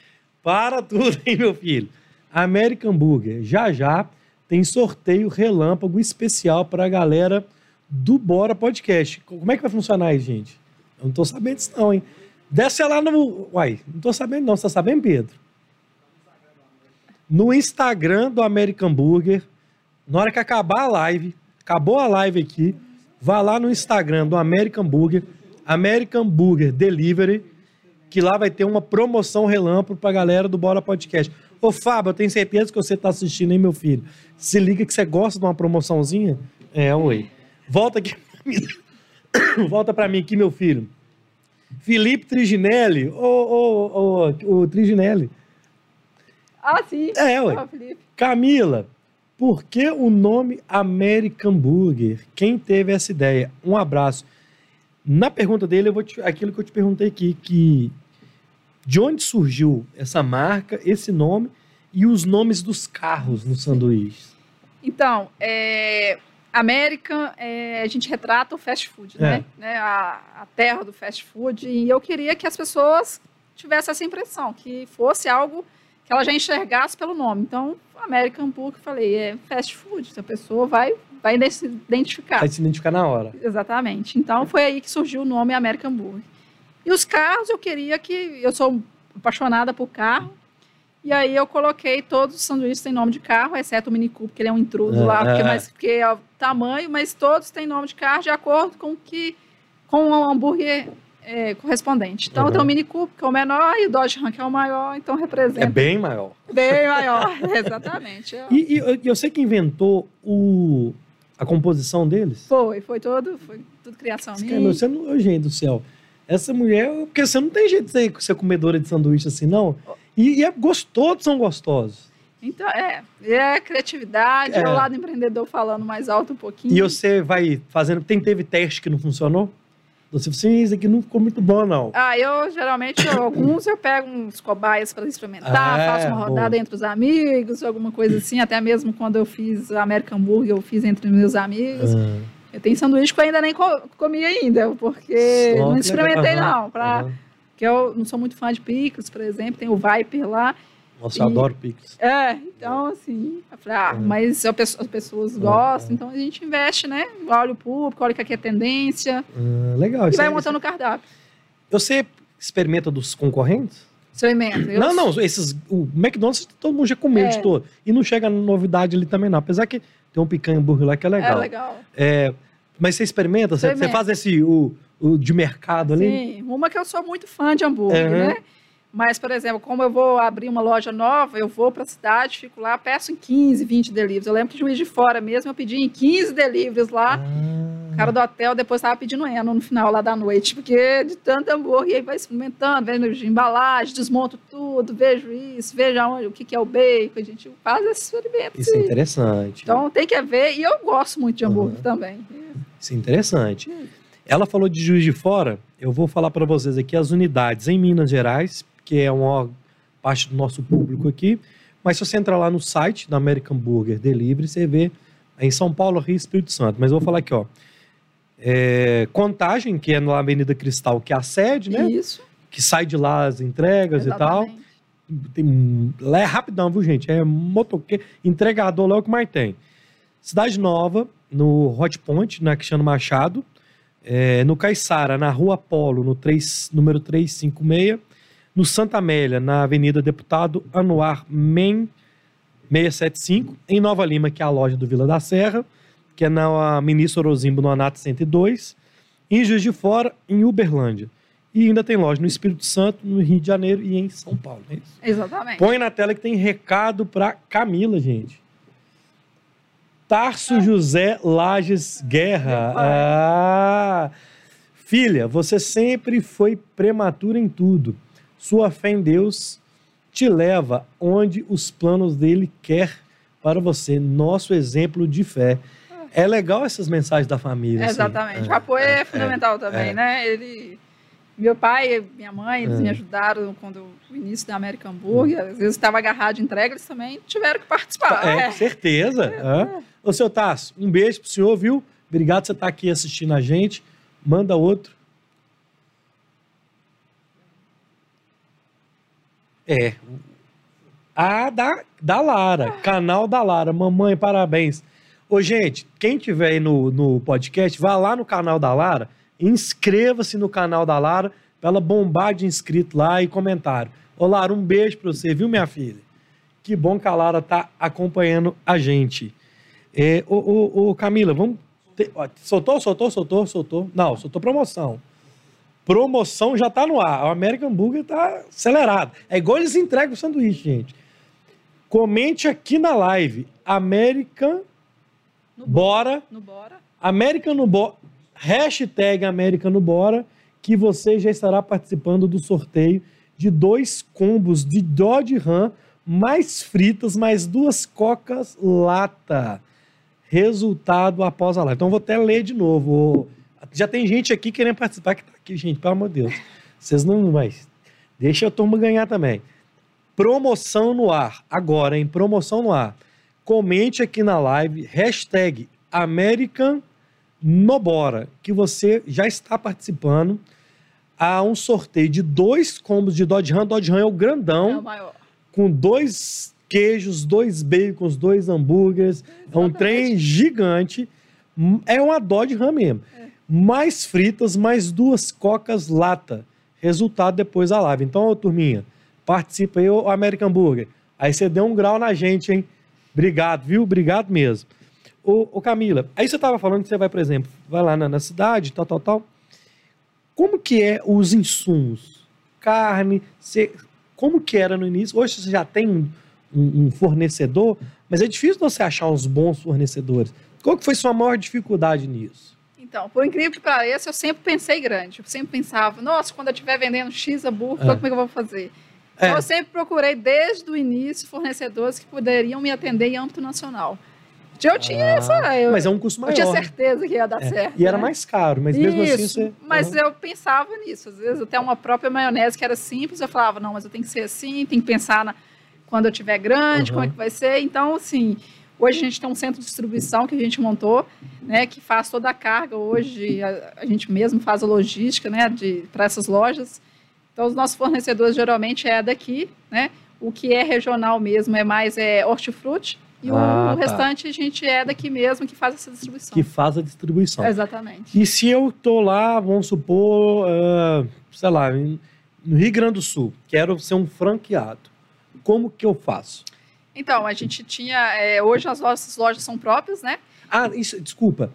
Para tudo, hein, meu filho. American Burger. Já já tem sorteio relâmpago especial para a galera do Bora Podcast. Como é que vai funcionar isso, gente? Eu não tô sabendo disso não, hein? Desce lá no... Uai, não tô sabendo não. Você tá sabendo, Pedro? No Instagram do American Burger, na hora que acabar a live, acabou a live aqui, vá lá no Instagram do American Burger, American Burger Delivery, que lá vai ter uma promoção relâmpago pra galera do Bora Podcast. Ô, Fábio, eu tenho certeza que você tá assistindo, hein, meu filho? Se liga que você gosta de uma promoçãozinha? É, oi. Volta aqui. Volta para mim aqui, meu filho. Felipe Triginelli. Ô, ô, ô, o Triginelli. Ah, sim. É, ué. Ah, Camila, por que o nome American Burger? Quem teve essa ideia? Um abraço. Na pergunta dele, eu vou te, aquilo que eu te perguntei aqui, que de onde surgiu essa marca, esse nome e os nomes dos carros no sanduíche? Então, é, American, é, a gente retrata o fast food, é. né? né? A, a, terra do fast food. E eu queria que as pessoas tivessem essa impressão, que fosse algo que ela já enxergasse pelo nome. Então, American Burger, falei, é fast food. Então, a pessoa vai, vai se identificar. Vai se identificar na hora. Exatamente. Então, foi aí que surgiu o nome American Burger. E os carros, eu queria que... Eu sou apaixonada por carro. E aí eu coloquei todos os sanduíches têm nome de carro, exceto o Mini Cooper, que ele é um intruso é, lá, porque, é. mais, porque é o tamanho, mas todos têm nome de carro de acordo com que com o hambúrguer é, correspondente. Então uhum. tem o Mini Cooper, que é o menor, e o Dodge Ram, que é o maior, então representa. É bem maior. Bem maior, exatamente. E, e eu, sei que inventou o, a composição deles? Foi, foi todo, foi tudo criação minha. Cara, você não, gente do céu. Essa mulher, porque você não tem jeito de ser, ser comedora de sanduíche assim, não. E, e é gostoso, são gostosos. Então, é, é criatividade, é. é o lado empreendedor falando mais alto um pouquinho. E você vai fazendo. Tem, teve teste que não funcionou? Você falou assim, isso aqui não ficou muito bom, não. Ah, eu geralmente, eu, alguns eu pego uns cobaias para experimentar, é, faço uma rodada entre os amigos, alguma coisa assim. Até mesmo quando eu fiz a American Burger, eu fiz entre meus amigos. Ah. Eu tenho sanduíche que eu ainda nem comi ainda, porque Só não experimentei, não. Pra, que eu não sou muito fã de picles, por exemplo, tem o Viper lá. Nossa, e, eu adoro picles. É, então assim, eu falei, ah, é. mas eu, as pessoas é, gostam, é. então a gente investe, né? Olha o público, olha o que é tendência. Ah, legal. E vai é, montando o cardápio. Você experimenta dos concorrentes? Experimenta. Não, não, esses. O McDonald's todo mundo já comeu é. de todo. E não chega novidade ali também, não. Apesar que tem um picanha hambúrguer lá que é É legal. legal. É, mas você experimenta? Você, você Experimento. faz esse, o de mercado ali? Sim, uma que eu sou muito fã de hambúrguer, Aham. né? Mas, por exemplo, como eu vou abrir uma loja nova, eu vou para a cidade, fico lá, peço em 15, 20 deliveries. Eu lembro que Juiz de Fora mesmo, eu pedi em 15 deliveries lá. O Ah, cara do hotel depois estava pedindo eno no final lá da noite, porque de tanto hambúrguer, e aí vai experimentando, vendo de embalagem, desmonto tudo, vejo isso, vejo aonde, o que, que é o bacon, a gente faz esse experimento. isso é interessante. Então tem que ver, e eu gosto muito de hambúrguer Aham. também. Isso é interessante. Ela falou de Juiz de Fora. Eu vou falar para vocês aqui as unidades em Minas Gerais, que é uma parte do nosso público aqui. Mas se você entrar lá no site da American Burger Delivery, você vê em São Paulo, Rio e Espírito Santo. Mas eu vou falar aqui, ó. É, Contagem, que é na Avenida Cristal, que é a sede, né? Isso, Que sai de lá as entregas e tal. exatamente. Tem, lá é rapidão, viu, gente? É motoqueiro, entregador lá é o que mais tem. Cidade Nova, no Hot Point, na Cristiano Machado. É, no Caiçara, na Rua Polo, no 3, número 356. No Santa Amélia, na Avenida Deputado Anuar Men 675. Em Nova Lima, que é a loja do Vila da Serra, que é na Ministro Orozimbo, no Anato 102. Em Juiz de Fora, em Uberlândia. E ainda tem loja no Espírito Santo, no Rio de Janeiro e em São Paulo. É isso. Exatamente. Põe na tela que tem recado para Camila, gente. Tarso José Lages Guerra. Ah, filha, você sempre foi prematura em tudo. Sua fé em Deus te leva onde os planos dele quer para você. Nosso exemplo de fé. É legal essas mensagens da família. assim. Exatamente. É, o apoio é, é, fundamental também, é. né? Ele, meu pai e minha mãe, eles É. me ajudaram quando o início da American Burger, às vezes estava agarrado de entrega, eles também tiveram que participar. É, É. certeza. é. Ô, seu Tarso, um beijo pro senhor, viu? Obrigado por você estar aqui assistindo a gente. Manda outro. É. A da, da Lara, canal da Lara. Mamãe, parabéns. Ô, gente, quem tiver aí no, no podcast, vá lá no canal da Lara, inscreva-se no canal da Lara pra ela bombar de inscrito lá e comentário. Ô, Lara, um beijo pra você, viu, minha filha? Que bom que a Lara tá acompanhando a gente. É, ô, ô, ô, Camila, vamos. ter- soltou, soltou, soltou, soltou. Não, soltou promoção. Promoção já tá no ar. O American Burger tá acelerado. É igual eles entregam o sanduíche, gente. Comente aqui na live. American No Bora. No Bora. American no Bora. Hashtag American no Bora. Que você já estará participando do sorteio de dois combos de Dodge Ram mais fritas, mais duas cocas lata. Resultado após a live. Então vou até ler de novo. Já tem gente aqui querendo participar que tá aqui, gente, pelo amor de Deus. Vocês não. Mas deixa a turma ganhar também. Promoção no ar. Agora, hein? Promoção no ar. Comente aqui na live, hashtag American Nobora, que você já está participando a um sorteio de dois combos de Dodge Ram. Dodge Ram é o grandão É o maior. com dois queijos, dois bacons, dois hambúrgueres. É um Exatamente. trem gigante. É uma Dodge Ram mesmo. Mais fritas, mais duas cocas lata. Resultado depois da live. Então, ô, turminha, participa aí, o American Burger. Aí você deu um grau na gente, hein? Obrigado, viu? Obrigado mesmo. Ô, ô, Camila, aí você estava falando que você vai, por exemplo, vai lá na, na cidade, tal, tal, tal. Como que é os insumos? Carne, você, como que era no início? Hoje você já tem um, um- um fornecedor, mas é difícil você achar uns bons fornecedores. Qual que foi sua maior dificuldade nisso? Então, por incrível que pareça, eu sempre pensei grande. Eu sempre pensava, nossa, quando eu estiver vendendo X hambúrguer, É. como é que eu vou fazer? É. Então, eu sempre procurei, desde o início, fornecedores que poderiam me atender em âmbito nacional. Eu tinha Ah, essa. Eu, mas é um custo eu maior. tinha certeza que ia dar É, certo. E era né? mais caro, mas mesmo assim Isso, você. Mas eu pensava nisso. Às vezes, até uma própria maionese que era simples, eu falava, não, mas eu tenho que ser assim, tem que pensar na, quando eu tiver grande, Uhum. como é que vai ser. Então, assim, hoje a gente tem um centro de distribuição que a gente montou, né, que faz toda a carga. Hoje a, a gente mesmo faz a logística, né, para essas lojas. Então, os nossos fornecedores geralmente é daqui, né? O que é regional mesmo é mais é hortifruti. E Ah, o tá. restante a gente é daqui mesmo que faz essa distribuição. Que faz a distribuição. Exatamente. E se eu tô lá, vamos supor, ah, sei lá, no Rio Grande do Sul, quero ser um franqueado, como que eu faço? Então, a gente tinha. é, hoje as nossas lojas são próprias, né? Ah, isso, desculpa.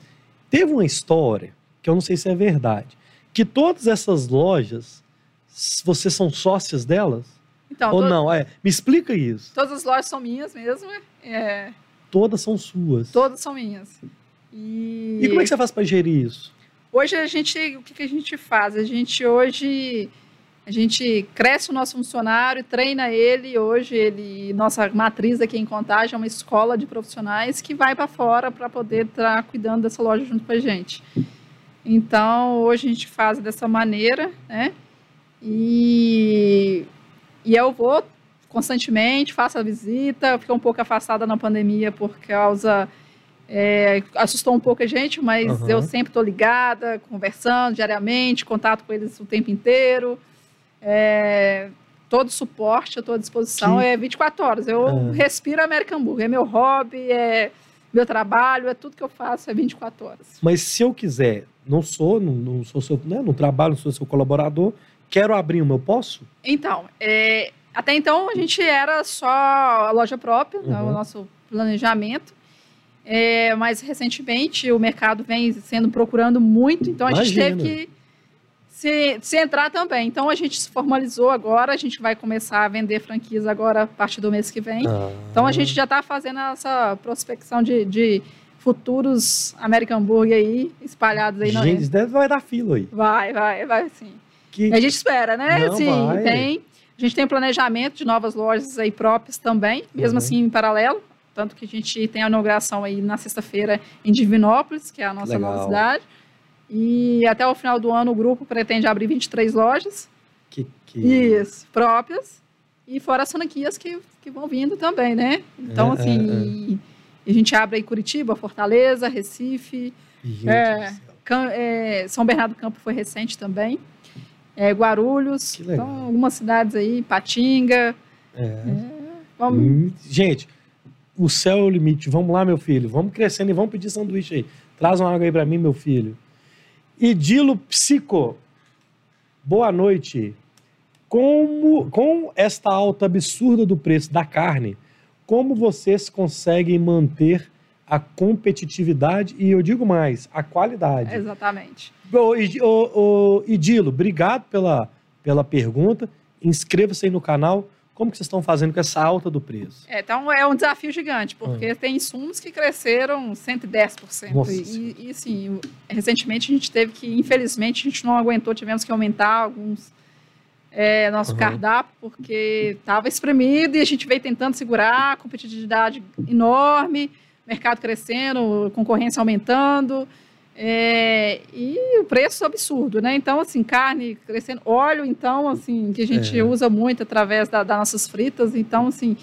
Teve uma história, que eu não sei se é verdade, que todas essas lojas, vocês são sócias delas? Então, Ou to- não? É, me explica isso. todas as lojas são minhas mesmo. é, Todas são suas. todas são minhas. E, E como é que você faz para gerir isso? hoje a gente. O que, que a gente faz? A gente hoje. A gente cresce o nosso funcionário, treina ele. Hoje, ele, nossa matriz aqui em Contagem é uma escola de profissionais que vai para fora para poder estar cuidando dessa loja junto com a gente. Então, hoje a gente faz dessa maneira, né? E, e eu vou constantemente, faço a visita, fiquei um pouco afastada na pandemia por causa. é, assustou um pouco a gente, mas Aham. eu sempre estou ligada, conversando diariamente, contato com eles o tempo inteiro. É, todo suporte à tua disposição Que- é 24 horas. Eu Ah. respiro American Burger, é meu hobby, é meu trabalho, é tudo que eu faço, é 24 horas. Mas se eu quiser, não sou, não, não sou seu, né, não trabalho, não sou seu colaborador, quero abrir uma, eu posso? Então, é, até então a gente era só a loja própria, né, Uhum. o nosso planejamento. É, mas recentemente o mercado vem sendo procurando muito, então a gente Imagino. teve que se, se entrar também. Então a gente se formalizou agora, a gente vai começar a vender franquias agora a partir do mês que vem. Então a gente já está fazendo essa prospecção de, de futuros American Burger aí espalhados aí. Gente, isso deve vai dar fila aí. Vai, vai, vai sim. Que, a gente espera, né? Não, Sim, vai. tem. A gente tem planejamento de novas lojas aí próprias também, mesmo Uhum. assim em paralelo. Tanto que a gente tem a inauguração aí na sexta-feira em Divinópolis, que é a nossa nova cidade. E até o final do ano o grupo pretende abrir 23 lojas. que, que... Isso, próprias. E fora as franquias que, que vão vindo também, né? Então, É, assim, a gente abre aí Curitiba, Fortaleza, Recife, É. é, São Bernardo do Campo foi recente também. É, Guarulhos. Então, algumas cidades aí, Patinga. É. Vamos, Hum, Gente, o céu é o limite. Vamos lá, meu filho. Vamos crescendo e vamos pedir sanduíche aí. Traz uma água aí pra mim, meu filho. Idilo Psico. Boa noite. Como, com esta alta absurda do preço da carne, como vocês conseguem manter a competitividade e, eu digo mais, a qualidade? Exatamente. Ô, Idilo, obrigado pela, pela pergunta. Inscreva-se aí no canal. Como que vocês estão fazendo com essa alta do preço? É, então é um desafio gigante, porque tem insumos que cresceram 110%. Ah. Nossa E, e, assim, recentemente a gente teve que, infelizmente, a gente não aguentou, tivemos que aumentar alguns é, nosso Aham. cardápio, porque estava espremido e a gente veio tentando segurar, competitividade enorme, mercado crescendo, concorrência aumentando. É, e o preço absurdo, né? Então, assim, carne crescendo, óleo, então, assim, que a gente É. usa muito através da- das nossas fritas, então, assim,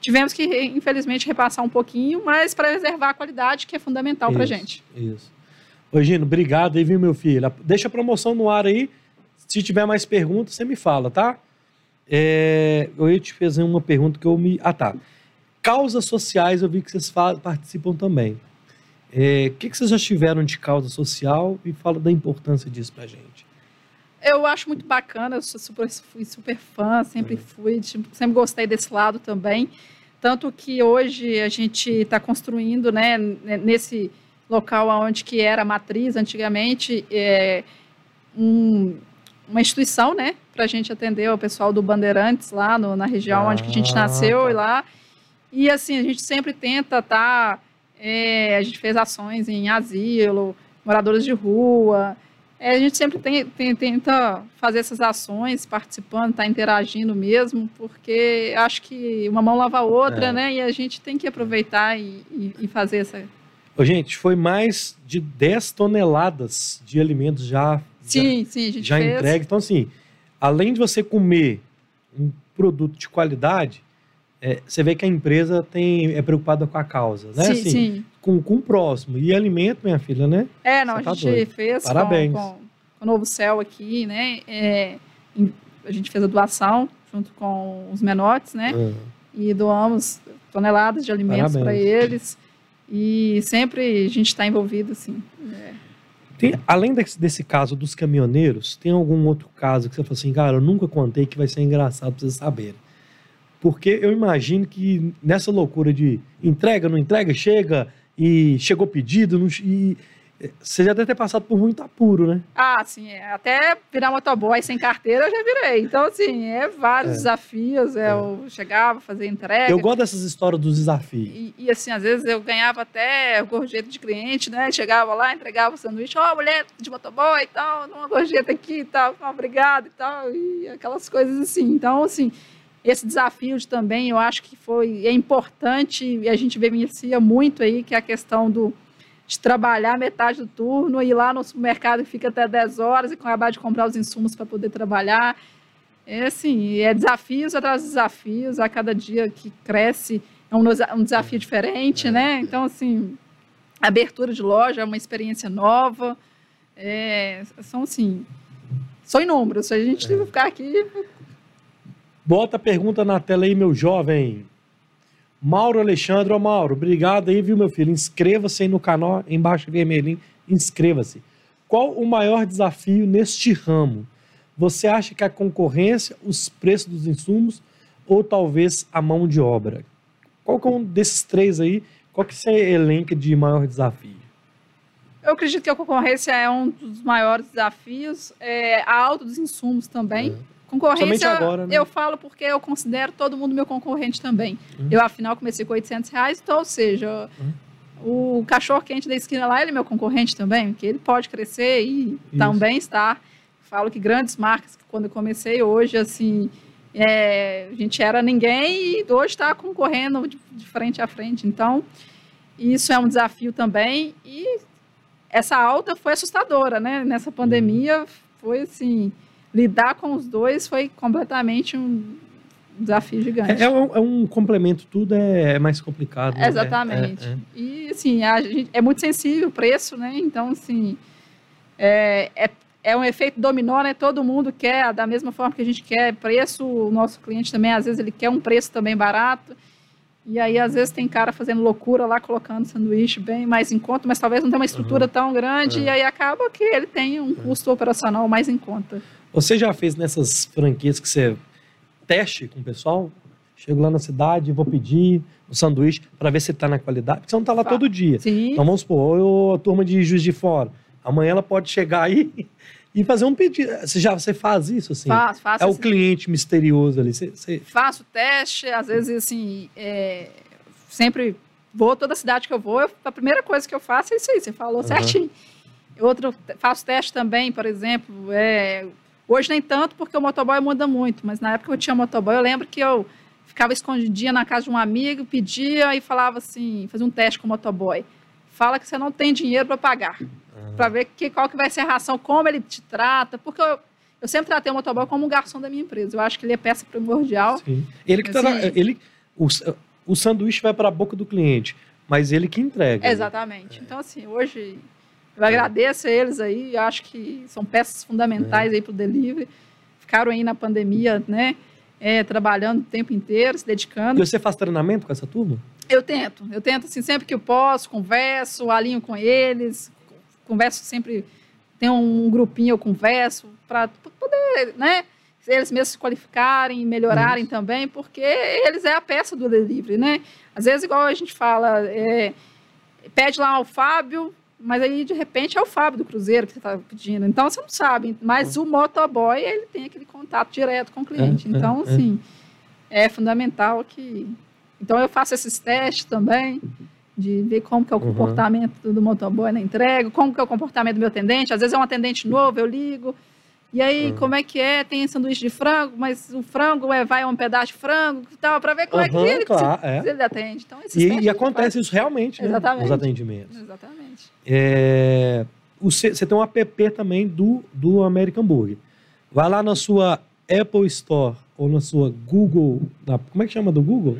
tivemos que, infelizmente, repassar um pouquinho, mas para preservar a qualidade, que é fundamental para gente. Isso. Ô, Gino, obrigado aí, viu, meu filho? Deixa a promoção no ar aí. Se tiver mais perguntas, você me fala, tá? É, eu ia te fazer uma pergunta que eu me. Ah, tá. Causas sociais, eu vi que vocês participam também. É, O que, que vocês já tiveram de causa social e fala da importância disso pra gente? Eu acho muito bacana, eu super, fui super fã, sempre fui, tipo, sempre gostei desse lado também. Tanto que hoje a gente está construindo, né, n- nesse local onde que era a matriz antigamente, é, um- uma instituição, né, para a gente atender o pessoal do Bandeirantes lá no- na região onde que a gente Ah, nasceu tá. e lá. E assim, a gente sempre tenta estar. A gente fez ações em asilo, moradores de rua. É, a gente sempre tem- tem- tenta fazer essas ações, participando, tá interagindo mesmo, porque acho que uma mão lava a outra, É. né? E a gente tem que aproveitar e, e- e fazer essa. Ô, gente, foi mais de 10 toneladas de alimentos já, Sim, sim, a gente já, já fez. entregue. Então, assim, além de você comer um produto de qualidade, é, você vê que a empresa tem, é preocupada com a causa, né? Sim, Assim, sim. Com, com o próximo. E alimento, minha filha, né? É, não, Você a tá gente fez com- Parabéns. Com, com o Novo Céu aqui, né? É, a gente fez a doação junto com os menotes, né? Ah, e doamos toneladas de alimentos para eles. E sempre a gente está envolvido, assim. É. tem- além desse, desse caso dos caminhoneiros, tem algum outro caso que você fala assim, cara, eu nunca contei que vai ser engraçado pra vocês saberem. Porque eu imagino que nessa loucura de entrega, não entrega, chega e chegou pedido, não, e você já deve ter passado por muito apuro, né? Ah, sim. É. Até virar motoboy sem carteira eu já virei. Então, assim, é vários É. desafios. é, Eu chegava, fazia entrega. Eu gosto dessas histórias dos desafios. E, e, assim, às vezes eu ganhava até gorjeta de cliente, né? Chegava lá, entregava o sanduíche, ó, mulher de motoboy e tal, uma gorjeta aqui e tal, obrigado e tal, e aquelas coisas assim. Então, assim, esse desafio de também, eu acho que foi, é importante, e a gente vivencia muito aí, que é a questão do de trabalhar metade do turno, ir lá no supermercado e fica até 10 horas e acabar de comprar os insumos para poder trabalhar. É assim, é desafios atrás de desafios, a cada dia que cresce é um, um desafio diferente, né? Então, assim, abertura de loja é uma experiência nova. É, são, assim, são inúmeros. A gente ficar aqui, Bota a pergunta na tela aí, meu jovem. Mauro Alexandre, ô Mauro, obrigado aí, viu, meu filho? Inscreva-se aí no canal, embaixo vermelhinho, inscreva-se. Qual o maior desafio neste ramo? Você acha que a concorrência, os preços dos insumos ou talvez a mão de obra? Qual que é um desses três aí? Qual que você elenca de maior desafio? eu acredito que a concorrência é um dos maiores desafios. É, a alta dos insumos também. Concorrência, agora, né? eu falo porque eu considero todo mundo meu concorrente também. Uhum. Eu, afinal, comecei com 800 reais, então, ou seja, o cachorro-quente da esquina lá, ele é meu concorrente também, que ele pode crescer e também estar. Falo que grandes marcas, que quando eu comecei hoje, assim, é, a gente era ninguém e hoje está concorrendo de, de frente a frente. Então, isso é um desafio também. E essa alta foi assustadora, né? Nessa pandemia, foi assim, lidar com os dois foi completamente um desafio gigante. É, é um, é um complemento, tudo é, é mais complicado. né? Exatamente. É, é, é. E, assim, a gente, é muito sensível o preço, né? Então, assim, é, é, um efeito dominó, né? Todo mundo quer, da mesma forma que a gente quer preço, o nosso cliente também, às vezes, ele quer um preço também barato. E aí, às vezes, tem cara fazendo loucura lá, colocando sanduíche bem mais em conta, mas talvez não tenha uma estrutura tão grande, e aí acaba que ele tem um custo operacional mais em conta. Você já fez nessas franquias que você teste com o pessoal? Chego lá na cidade, vou pedir o sanduíche para ver se está na qualidade, porque você não está lá todo dia. Sim, Então vamos supor, eu, a turma de Juiz de Fora, amanhã ela pode chegar aí e fazer um pedido. Você já você faz isso assim? faço, faço é o esse- cliente misterioso ali. Você, você- faço teste, às vezes, assim, é, sempre vou, toda cidade que eu vou, eu- a primeira coisa que eu faço é isso aí, você falou Aham. certinho. Outro, faço teste também, por exemplo, é, hoje nem tanto porque o motoboy muda muito, mas na época que eu tinha motoboy, eu lembro que eu ficava escondidinha na casa de um amigo, pedia e falava assim, fazia um teste com o motoboy. Fala que você não tem dinheiro para pagar, para ver que, qual que vai ser a ração, como ele te trata, porque eu, eu sempre tratei o motoboy como um garçom da minha empresa. Eu acho que ele é peça primordial. sim. Ele que tá na- Assim- ele o, o sanduíche vai para a boca do cliente, mas ele que entrega. né? Exatamente. Então, assim, hoje eu agradeço a eles aí, acho que são peças fundamentais aí para o delivery. Ficaram aí na pandemia, né? é, trabalhando o tempo inteiro, se E dedicando. você faz treinamento com essa turma? Eu tento, eu tento, assim, sempre que eu posso, converso, alinho com eles, converso sempre, tem um grupinho, eu converso, para poder, né? Eles mesmos se qualificarem, melhorarem também, porque eles é a peça do delivery, né? Às vezes, igual a gente fala, é, pede lá o Fábio, mas aí de repente é o Fábio do Cruzeiro que você está pedindo. Então você não sabe. Mas o motoboy, ele tem aquele contato direto com o cliente. É, é, então, é. assim, é fundamental que. Então eu faço esses testes também, de ver como que é o Uhum. comportamento do motoboy na entrega, como que é o comportamento do meu atendente. Às vezes é um atendente novo, eu ligo. E aí, Uhum. como é que é? Tem sanduíche de frango, mas o frango é, vai um pedaço de frango e tal, para ver como é que ele, claro, se, é. se ele atende. Então, E, e a acontece isso realmente, né? Exatamente. Nos atendimentos. Exatamente. É, você tem um app também do, do American Burger. Vai lá na sua Apple Store ou na sua Google. na- como é que chama do Google?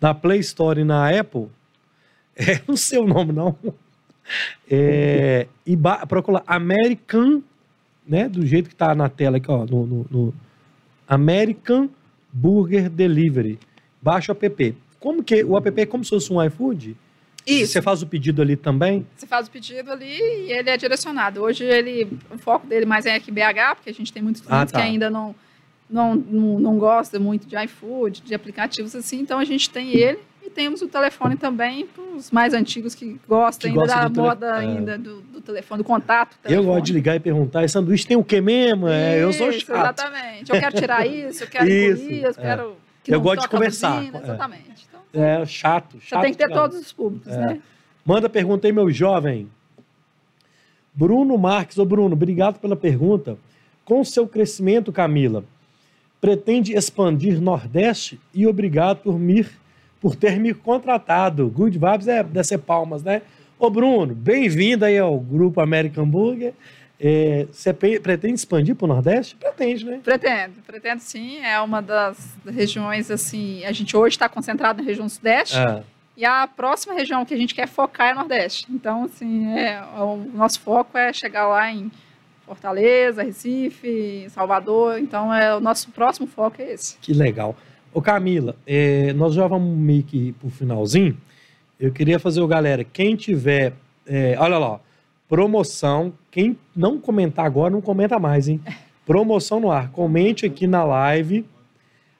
Na Play Store e na Apple. É, não sei o nome, não. É, e ba- procura American, né? Do jeito que tá na tela aqui, ó. No, no- no American Burger Delivery. Baixa o app. Como que o app é como se fosse um iFood? Isso. Você faz o pedido ali também? Você faz o pedido ali e ele é direcionado. Hoje ele, o foco dele mais é aqui BH, porque a gente tem muitos clientes Ah, tá. que ainda não não, não, não gosta muito de iFood, de aplicativos assim, então a gente tem ele e temos o telefone também para os mais antigos que gostam Que ainda gostam da moda telefone. ainda do, do telefone, do contato. Eu telefone. gosto de ligar e perguntar, esse sanduíche tem o quê mesmo? É, eu sou chato. Exatamente. Eu quero tirar isso, eu quero Isso, engolir, eu é. quero que Eu gosto de conversar, buzina, é. Exatamente. Então, É, chato, você chato. tem que ter cara. todos os públicos, É. né? Manda pergunta aí, meu jovem. Bruno Marques. Ô, Bruno, obrigado pela pergunta. Com seu crescimento, Camila, pretende expandir Nordeste? E obrigado por, me, por ter me contratado. Good Vibes é descer palmas, né? Ô, Bruno, bem-vindo aí ao Grupo American Burger. É, você pretende expandir para o Nordeste? Pretende, né? Pretendo, pretendo sim. É uma das regiões, assim, a gente hoje está concentrado na região Sudeste. Ah, E a próxima região que a gente quer focar é Nordeste. Então, assim, é, o nosso foco é chegar lá em Fortaleza, Recife, Salvador. Então, é, o nosso próximo foco é esse. Que legal. Ô Camila, é, nós já vamos meio que pro finalzinho. Eu queria fazer o galera, quem tiver, é, olha lá, promoção, quem não comentar agora, não comenta mais, hein? Promoção no ar. Comente aqui na live,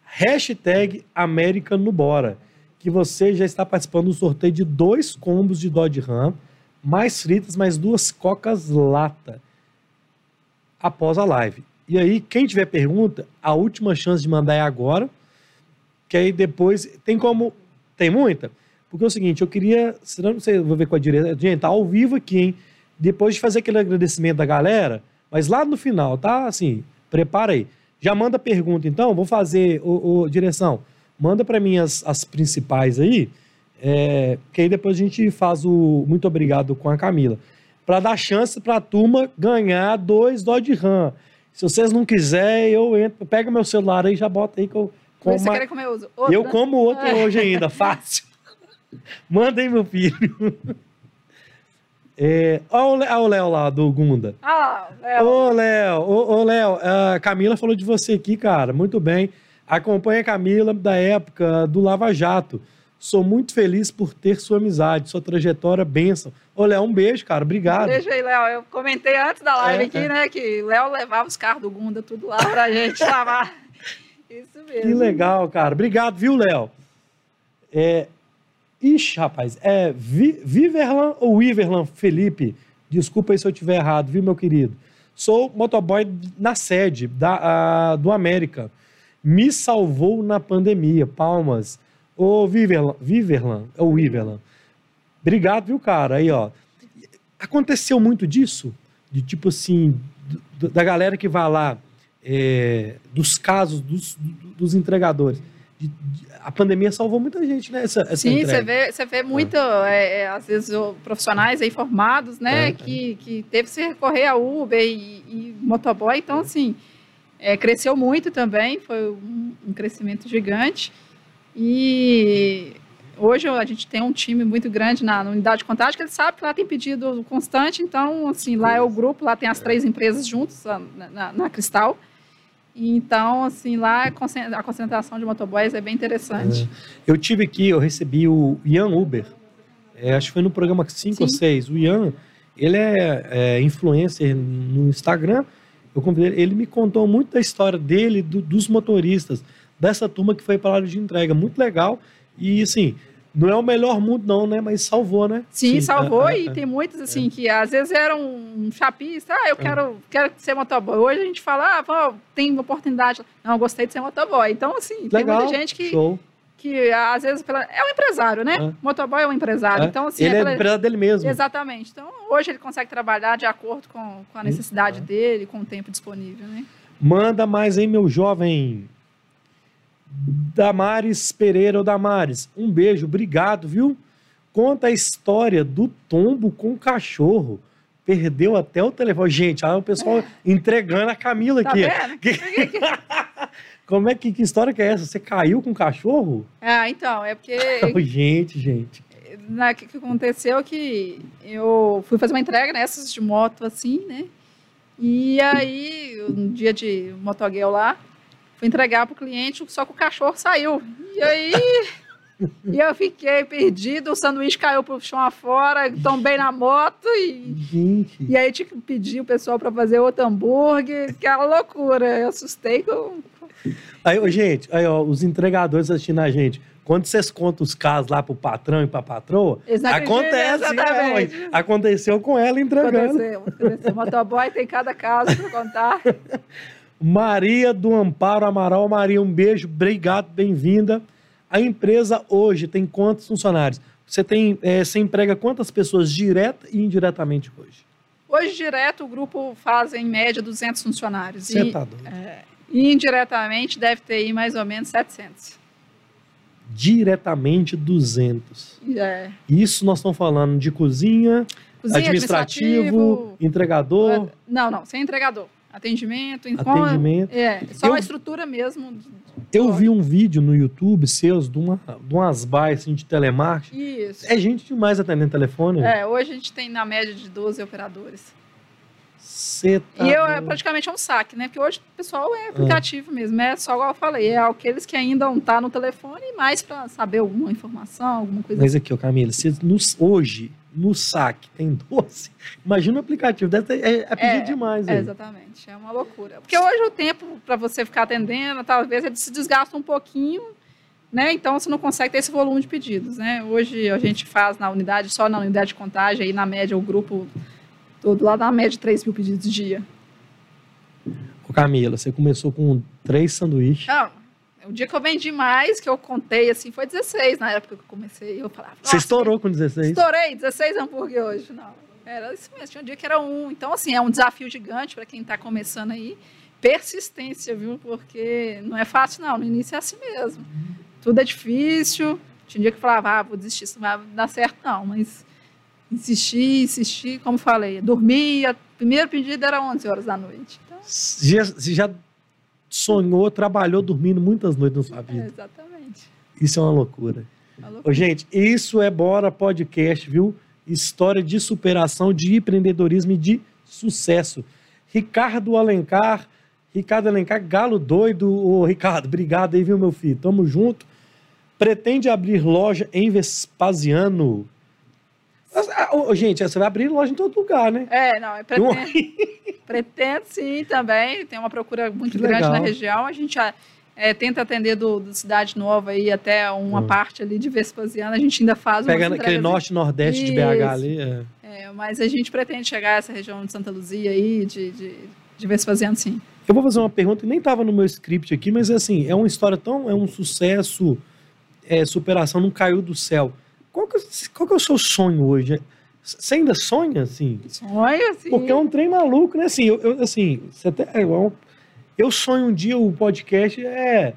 hashtag América no Bora, que você já está participando do sorteio de dois combos de Dodge Ram, mais fritas, mais duas cocas lata após a live. E aí, quem tiver pergunta, a última chance de mandar é agora, que aí depois tem como. Tem muita? Porque é o seguinte, eu queria. Senão não sei, vou ver com a direita. Gente, tá ao vivo aqui, hein? Depois de fazer aquele agradecimento da galera, mas lá no final, tá? Assim, prepara aí. Já manda pergunta, então. Vou fazer, o, direção. Manda para mim as, as principais aí, é, que aí depois a gente faz o muito obrigado com a Camila. Para dar chance para a turma ganhar dois Dodge Ram. Se vocês não quiserem, eu entro. Pega meu celular aí já bota aí que eu como. Você quer comer uso? Outra? eu como outro É. hoje ainda, fácil. Manda aí, meu filho. É, olha o Léo lá do Gunda. Ah, é, Ô, Léo, ô, ô, Léo, a Camila falou de você aqui, cara. Muito bem. Acompanha a Camila da época do Lava Jato. Sou muito feliz por ter sua amizade, sua trajetória, bênção. Ô, Léo, um beijo, cara. Obrigado. Beijo aí, Léo. Eu comentei antes da live É, aqui, é. né, que Léo levava os carros do Gunda tudo lá pra gente lavar. Isso mesmo. Que legal, cara. Obrigado, viu, Léo? É... Ixi, rapaz, é Vi- Viverlan ou Wiverlan Felipe? Desculpa aí se eu estiver errado, viu, meu querido? Sou motoboy na sede da, a- do América. Me salvou na pandemia. Palmas. Ô, Viverlan, Viverlan, ou Wiverlan. Obrigado, viu, cara? Aí, ó. Aconteceu muito disso? De tipo assim, da galera que vai lá, é, dos casos dos, dos entregadores. De- de- a pandemia salvou muita gente, né? Essa, essa Sim, você vê, você vê muito, é, é, às vezes, profissionais aí formados, né, É, que, que teve que se recorrer a Uber e, e motoboy. Então, assim, é, cresceu muito também, foi um, um crescimento gigante. E hoje a gente tem um time muito grande na, na unidade de contagem, que ele sabe que lá tem pedido constante. Então, assim, lá é o grupo, lá tem as três empresas juntas na, na- na Cristal. Então, assim, lá a concen- a concentração de motoboys é bem interessante. Eu tive aqui, eu recebi o Ian Uber. É, acho que foi no programa 5 ou Sim. 6. O Ian, ele é, é, influencer no Instagram. Eu convidei ele, ele me contou muito da história dele, do- dos motoristas, dessa turma que foi para a área de entrega. Muito legal. E, assim, não é o melhor mundo, não, né? Mas salvou, né? Sim, salvou é, é, e é. tem muitos assim que às vezes eram um chapista, ah, eu quero, quero ser motoboy. Hoje a gente fala, ah, pô, tem uma oportunidade. Não, eu gostei de ser motoboy. Então, assim, tem Legal. muita gente que, Show. que às vezes pela- é um empresário, né? É. Motoboy é um empresário. É. Então, assim, ele é é pela- empresa dele mesmo. Exatamente. Então, hoje ele consegue trabalhar de acordo com, com a necessidade É. dele, com o tempo disponível, né? Manda mais aí, meu jovem. Damares Pereira Damares, um beijo, obrigado, viu? Conta a história do tombo com o cachorro. Perdeu até o telefone. Gente, olha o pessoal entregando a Camila Tá aqui. Como é que, que história que é essa? Você caiu com o cachorro? Ah, então, é porque gente, gente. né, o que, que aconteceu é que eu fui fazer uma entrega nessas de moto assim, né? E aí, um dia de motoguel lá, fui entregar pro cliente, só que o cachorro saiu. E aí, e eu fiquei perdido, o sanduíche caiu pro chão afora, tombei na moto e, Gente. e aí tive que pedir o pessoal para fazer outro hambúrguer, aquela loucura. Eu assustei com, Aí, gente, aí, ó, os entregadores assistindo a gente. Quando vocês contam os casos lá pro patrão e pra patroa, acontece. é, aconteceu com ela entregando. Aconteceu, aconteceu. Motoboy tem cada caso pra contar. Maria do Amparo Amaral. Maria, um beijo, obrigado, bem-vinda. A empresa hoje tem quantos funcionários? Você tem, eh, você emprega quantas pessoas direta e indiretamente hoje? Hoje, direto, o grupo faz, em média, 200 funcionários. Você E, tá doido. é, indiretamente deve ter aí mais ou menos 700. Diretamente 200. E, É, Isso nós estamos falando de cozinha, cozinha, administrativo, entregador, Não, não, sem entregador. Atendimento, em- atendimento. É, só Eu- a estrutura mesmo. Eu vi um vídeo no YouTube seus de, uma, de umas baias assim, de telemarketing. Isso. É gente demais atendendo telefone. É, hoje a gente tem na média de 12 operadores. Você tá e eu é praticamente é um saque, né? Porque hoje o pessoal é aplicativo mesmo. É só igual eu falei, é aqueles que ainda não tá no telefone mais para saber alguma informação, alguma coisa Mas aqui, ó, Camila, se no- hoje, no saque, tem 12, imagina o aplicativo. Deve ter, é, é pedir É, demais. É, exatamente, é uma loucura. Porque hoje o tempo para você ficar atendendo, talvez ele se desgasta um pouquinho, né? Então você não consegue ter esse volume de pedidos, né? Hoje a gente faz na unidade, só na unidade de contagem, aí na média o grupo todo lá na média 3 mil pedidos dia. Ô, Camila, você começou com três sanduíches. Não, o dia que eu vendi mais, que eu contei assim, foi 16 na época que eu comecei. Eu falava, Você "Nossa, estourou com 16. Estourei 16 hambúrguer hoje, não. Era isso mesmo, tinha um dia que era um. Então, assim, é um desafio gigante para quem está começando aí. Persistência, viu? Porque não é fácil, não. No início é assim mesmo. Tudo é difícil. Tinha dia que eu falava, ah, vou desistir, isso não vai dar certo, não. Mas insisti, insisti, como falei, dormia. Primeiro pedido era 11 horas da noite. Então, Já- já sonhou, trabalhou dormindo muitas noites na sua é, vida. exatamente. Isso é uma loucura. Uma Ô, loucura. gente, isso é Bora Podcast, viu? História de superação, de empreendedorismo e de sucesso. Ricardo Alencar, Ricardo Alencar, galo doido. Ô, Ricardo, obrigado aí, viu, meu filho? Tamo junto. Pretende abrir loja em Vespasiano. Ah, gente, você vai abrir loja em todo lugar, né? É, não, é pretendo, pretendo sim também. Tem uma procura muito Que grande legal. na região. A gente ah, é, tenta atender do, do Cidade Nova aí até uma Hum. parte ali de Vespasiano. A gente ainda faz Pega aquele norte nordeste de BH ali. é. É, mas a gente pretende chegar a essa região de Santa Luzia aí, de, de, de Vespasiano, sim. Eu vou fazer uma pergunta que nem estava no meu script aqui, mas assim, é uma história tão. É um sucesso, é, superação, não caiu do céu. Qual que, é- qual que é o seu sonho hoje? Você ainda sonha, assim? Sonho, assim. Porque é um trem maluco, né? Assim, eu, eu- assim, você até, é, um- eu sonho um dia o podcast é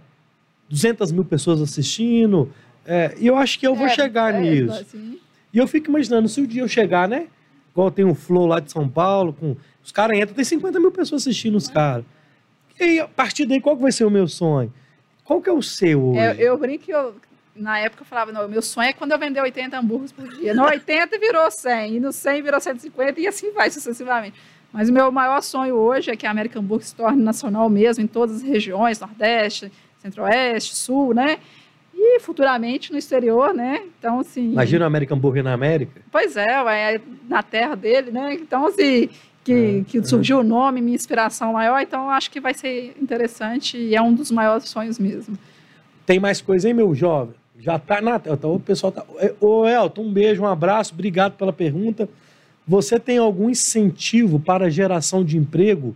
200 mil pessoas assistindo, é, e eu acho que eu vou É, chegar é, nisso. assim. E eu fico imaginando, se o dia eu chegar, né? Igual tem o Flow lá de São Paulo, com os caras entram, tem 50 mil pessoas assistindo os caras. E aí, a partir daí, qual que vai ser o meu sonho? Qual que é o seu hoje? É, eu brinco que eu, na época eu falava, não, meu sonho é quando eu vender 80 hambúrgueres por dia. No 80 virou 100, e no 100 virou 150, e assim vai sucessivamente. Mas o meu maior sonho hoje é que a American Burger se torne nacional mesmo, em todas as regiões, Nordeste, Centro-Oeste, Sul, né? E futuramente no exterior, né? Então, assim... Imagina o American Burger na América? Pois é, é na terra dele, né? Então, assim, que, É, que é. surgiu o nome, minha inspiração maior, então acho que vai ser interessante e é um dos maiores sonhos mesmo. Tem mais coisa, hein, meu jovem? Já tá na tela. Tá, o pessoal tá. É, Ô, Elton, um beijo, um abraço, obrigado pela pergunta. Você tem algum incentivo para a geração de emprego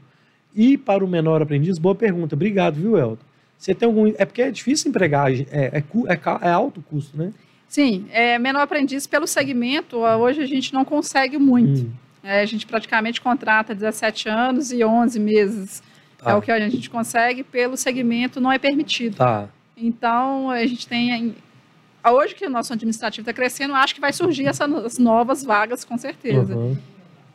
e para o menor aprendiz? Boa pergunta, obrigado, viu, Elton? Você tem algum. É porque é difícil empregar, é, é, é, é alto custo, né? Sim, é, menor aprendiz pelo segmento, hoje a gente não consegue muito. Hum, É, a gente praticamente contrata 17 anos e 11 meses. tá, É o que a gente consegue, pelo segmento não é permitido. tá. Então, a gente tem. Hoje que o nosso administrativo está crescendo, acho que vai surgir essas novas vagas, com certeza. Uhum.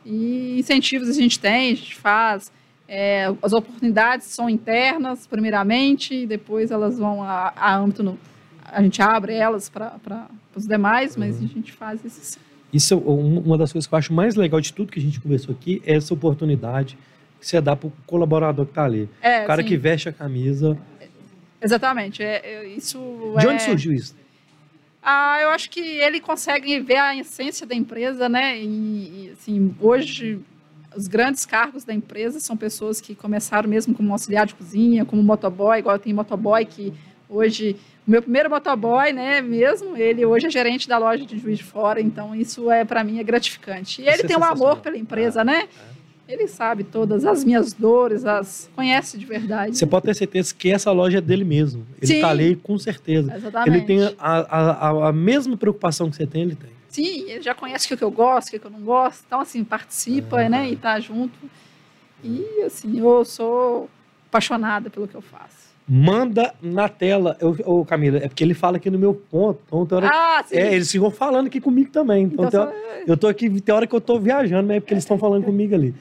E incentivos a gente tem, a gente faz. É, as oportunidades são internas, primeiramente, e depois elas vão a, a âmbito. No, a gente abre elas para os demais, mas Uhum. a gente faz isso. Isso é um- uma das coisas que eu acho mais legal de tudo que a gente conversou aqui, é essa oportunidade que você dá para o colaborador que está ali. É, O cara sim, que veste a camisa. Exatamente. É, é, isso De é- onde surgiu isso? Ah, eu acho que ele consegue ver a essência da empresa, né? E, e, assim, hoje os grandes cargos da empresa são pessoas que começaram mesmo como auxiliar de cozinha, como motoboy, igual tem motoboy que hoje o meu primeiro motoboy, né, mesmo, ele hoje é gerente da loja de Juiz de Fora, então isso é para mim é gratificante. E ele é tem um amor pela empresa, Ah, né? Ele sabe todas as minhas dores, as conhece de verdade. Você pode ter certeza que essa loja é dele mesmo. Ele Sim. tá ali com certeza. Exatamente. Ele tem a, a, a, mesma preocupação que você tem, ele tem. Sim, ele já conhece o que eu gosto, o que eu não gosto, então assim, participa, Ah. né, e tá junto. E assim, eu sou apaixonada pelo que eu faço. Manda na tela. Ô, Camila, é porque ele fala aqui no meu ponto. Então, tem hora, Ah, sim. é, eles ficam falando aqui comigo também. Então, Então, hora- eu tô aqui, tem hora que eu tô viajando, mas é porque eles estão falando comigo ali.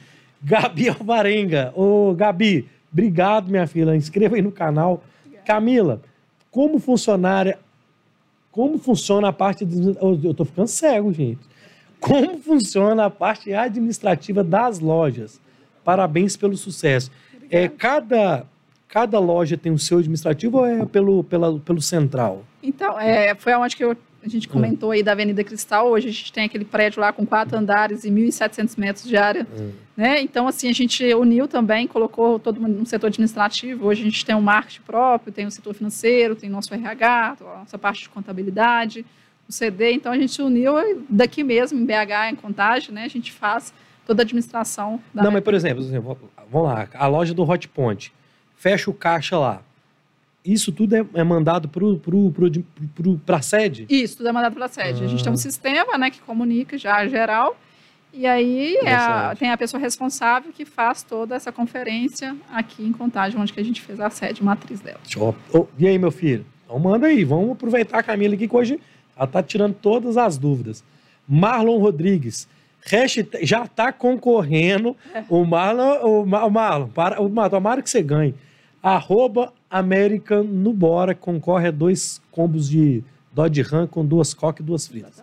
Gabi Alvarenga. Ô, Gabi, obrigado, minha filha. Inscreva aí no canal. Camila, como funcionária. Como funciona a parte. de- eu tô ficando cego, gente. Como funciona a parte administrativa das lojas? Parabéns pelo sucesso. É, cada, cada loja tem o seu administrativo ou é pelo, pela, pelo central? Então, é, foi aonde que eu- a gente Hum. comentou aí da Avenida Cristal. Hoje a gente tem aquele prédio lá com quatro andares e 1.700 metros de área. Né? Então, assim, a gente uniu também, colocou todo mundo no setor administrativo. Hoje a gente tem um marketing próprio, tem o setor financeiro, tem nosso RH, a nossa parte de contabilidade, o CD. Então, a gente uniu daqui mesmo, em BH, em Contagem, né? A gente faz toda a administração da Não, mas por exemplo, por exemplo, vamos lá, a loja do Hot Point, fecha o caixa lá. Isso tudo é, é mandado para pra sede? Isso, tudo é mandado pela sede. A gente tem Ah. um sistema né, que comunica já geral. E aí é a- tem a pessoa responsável que faz toda essa conferência aqui em Contagem, onde que a gente fez a sede matriz dela. Ó, ó, e aí, meu filho? Então manda aí, vamos aproveitar a Camila aqui que hoje ela tá tirando todas as dúvidas. Marlon Rodrigues. Hashtag, já tá concorrendo o Marlon, o, Ma- o Marlon, para, o Marlon, tomara que você ganhe. Arroba American no Bora, concorre a dois combos de Dodge Ram com duas coca e duas fritas.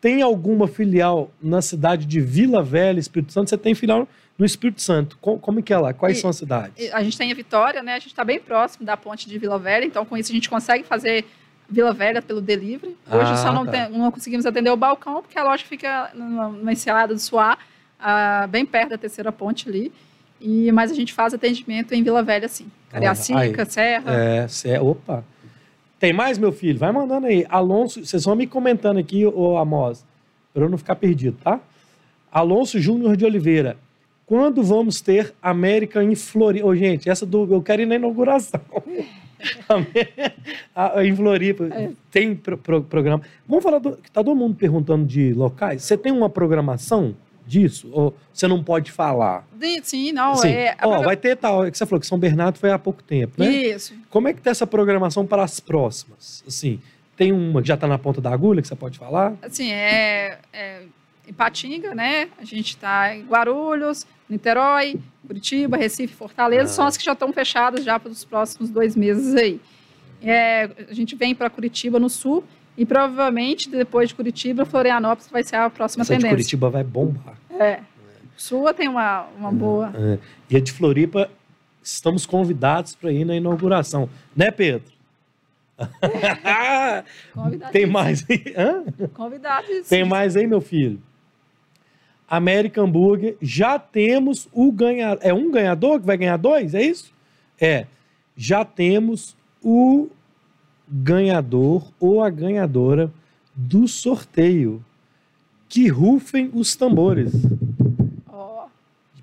Tem alguma filial na cidade de Vila Velha, Espírito Santo? Você tem filial no Espírito Santo. Co- Como, é que é lá? Quais E- são as cidades? A gente tem a Vitória, né? A gente está bem próximo da ponte de Vila Velha, então com isso a gente consegue fazer Vila Velha pelo delivery. Hoje Ah, só não, tá. tem- não conseguimos atender o balcão, porque a loja fica numa, numa enseada do Suá, ah, bem perto da terceira ponte ali. E, mas a gente faz atendimento em Vila Velha, sim. Cariacica, Serra. É, cê, opa. Tem mais, meu filho? Vai mandando aí. Alonso, vocês vão me comentando aqui, ô Amos, para eu não ficar perdido, tá? Alonso Júnior de Oliveira. Quando vamos ter América em Floripa? Ô, gente, essa do. Eu quero ir na inauguração. Em Floripa. É. Tem pro- pro- programa. Vamos falar do. que Tá todo mundo perguntando de locais. Você tem uma programação disso? Ou você não pode falar? Sim, não, Sim. é... Ó, vai ter tal. Que você falou que São Bernardo foi há pouco tempo, né? Isso. Como é que tá essa programação para as próximas? Assim, tem uma que já está na ponta da agulha que você pode falar? Assim, é, é Ipatinga, né? A gente está em Guarulhos, Niterói, Curitiba, Recife, Fortaleza, Ah. são as que já estão fechadas já para os próximos dois meses aí. É, a gente vem para Curitiba no sul e provavelmente depois de Curitiba, Florianópolis vai ser a próxima Essa de tendência. Curitiba vai bombar. É. Sul tem uma, uma boa. É. E a de Floripa, estamos convidados para ir na inauguração. Né, Pedro? Tem mais aí? Hã? Convidado. Tem mais aí, meu filho? American Burger, já temos o ganhador. É um ganhador que vai ganhar dois? É isso? É. Já temos o ganhador ou a ganhadora do sorteio. Que rufem os tambores. Ó,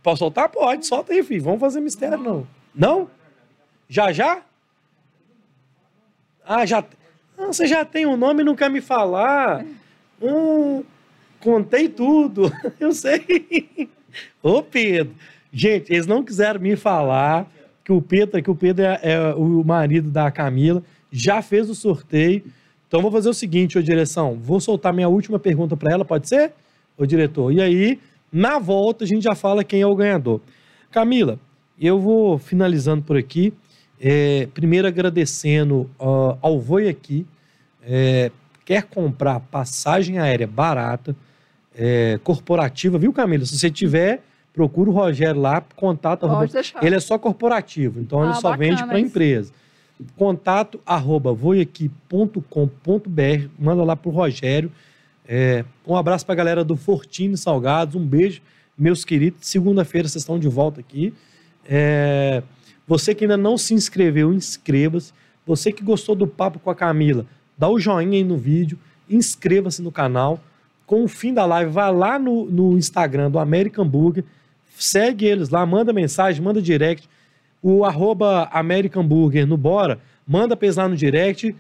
Posso soltar? Pode, solta aí, filho. Vamos fazer mistério, não. Não? Já já? Ah, já. Ah, você já tem o nome e não quer me falar. Hum, contei tudo. Eu sei. Ô, Pedro. Gente, eles não quiseram me falar que o Pedro, que o Pedro é, é o marido da Camila, já fez o sorteio. Então, vou fazer o seguinte, ô direção. Vou soltar minha última pergunta para ela, pode ser? Ô diretor. E aí, na volta, a gente já fala quem é o ganhador. Camila, eu vou finalizando por aqui. É, primeiro agradecendo ó, ao Voi aqui. É, quer comprar passagem aérea barata, é, corporativa, viu, Camila? Se você tiver, procura o Rogério lá, deixar. Ele é só corporativo, então ele Ah, só vende bacana para isso. Contato arroba voiaqui.com.br, manda lá pro Rogério. É, um abraço pra galera do Fortini Salgados, um beijo meus queridos. Segunda-feira vocês estão de volta aqui. É, Você que ainda não se inscreveu, inscreva-se. Você que gostou do papo com a Camila, dá o joinha aí no vídeo, inscreva-se no canal. Com o fim da live, vai lá no, no Instagram do American Burger, segue eles lá, manda mensagem, manda direct. O arroba American Burger no Bora, manda lá no direct.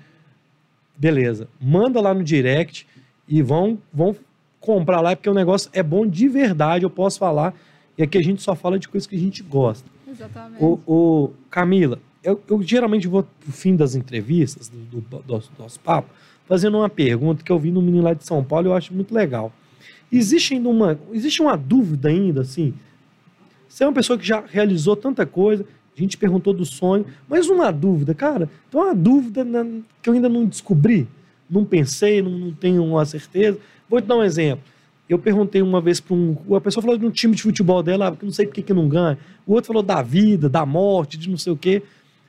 Beleza, manda lá no direct e vão, vão comprar lá, porque o negócio é bom de verdade, eu posso falar. E aqui a gente só fala de coisas que a gente gosta. Exatamente. O, o- Camila, eu, eu geralmente vou pro fim das entrevistas, do, do, do nosso- do nosso papo, fazendo uma pergunta que eu vi no menino lá de São Paulo e eu acho muito legal. Existe ainda uma, existe uma dúvida ainda, assim? Você é uma pessoa que já realizou tanta coisa, a gente perguntou do sonho, mas uma dúvida, cara, tem uma dúvida na- que eu ainda não descobri, não pensei, não, não tenho uma certeza. Vou te dar um exemplo. Eu perguntei uma vez para um. A pessoa falou de um time de futebol dela, que não sei por que que não ganha. O outro falou da vida, da morte, de não sei o quê.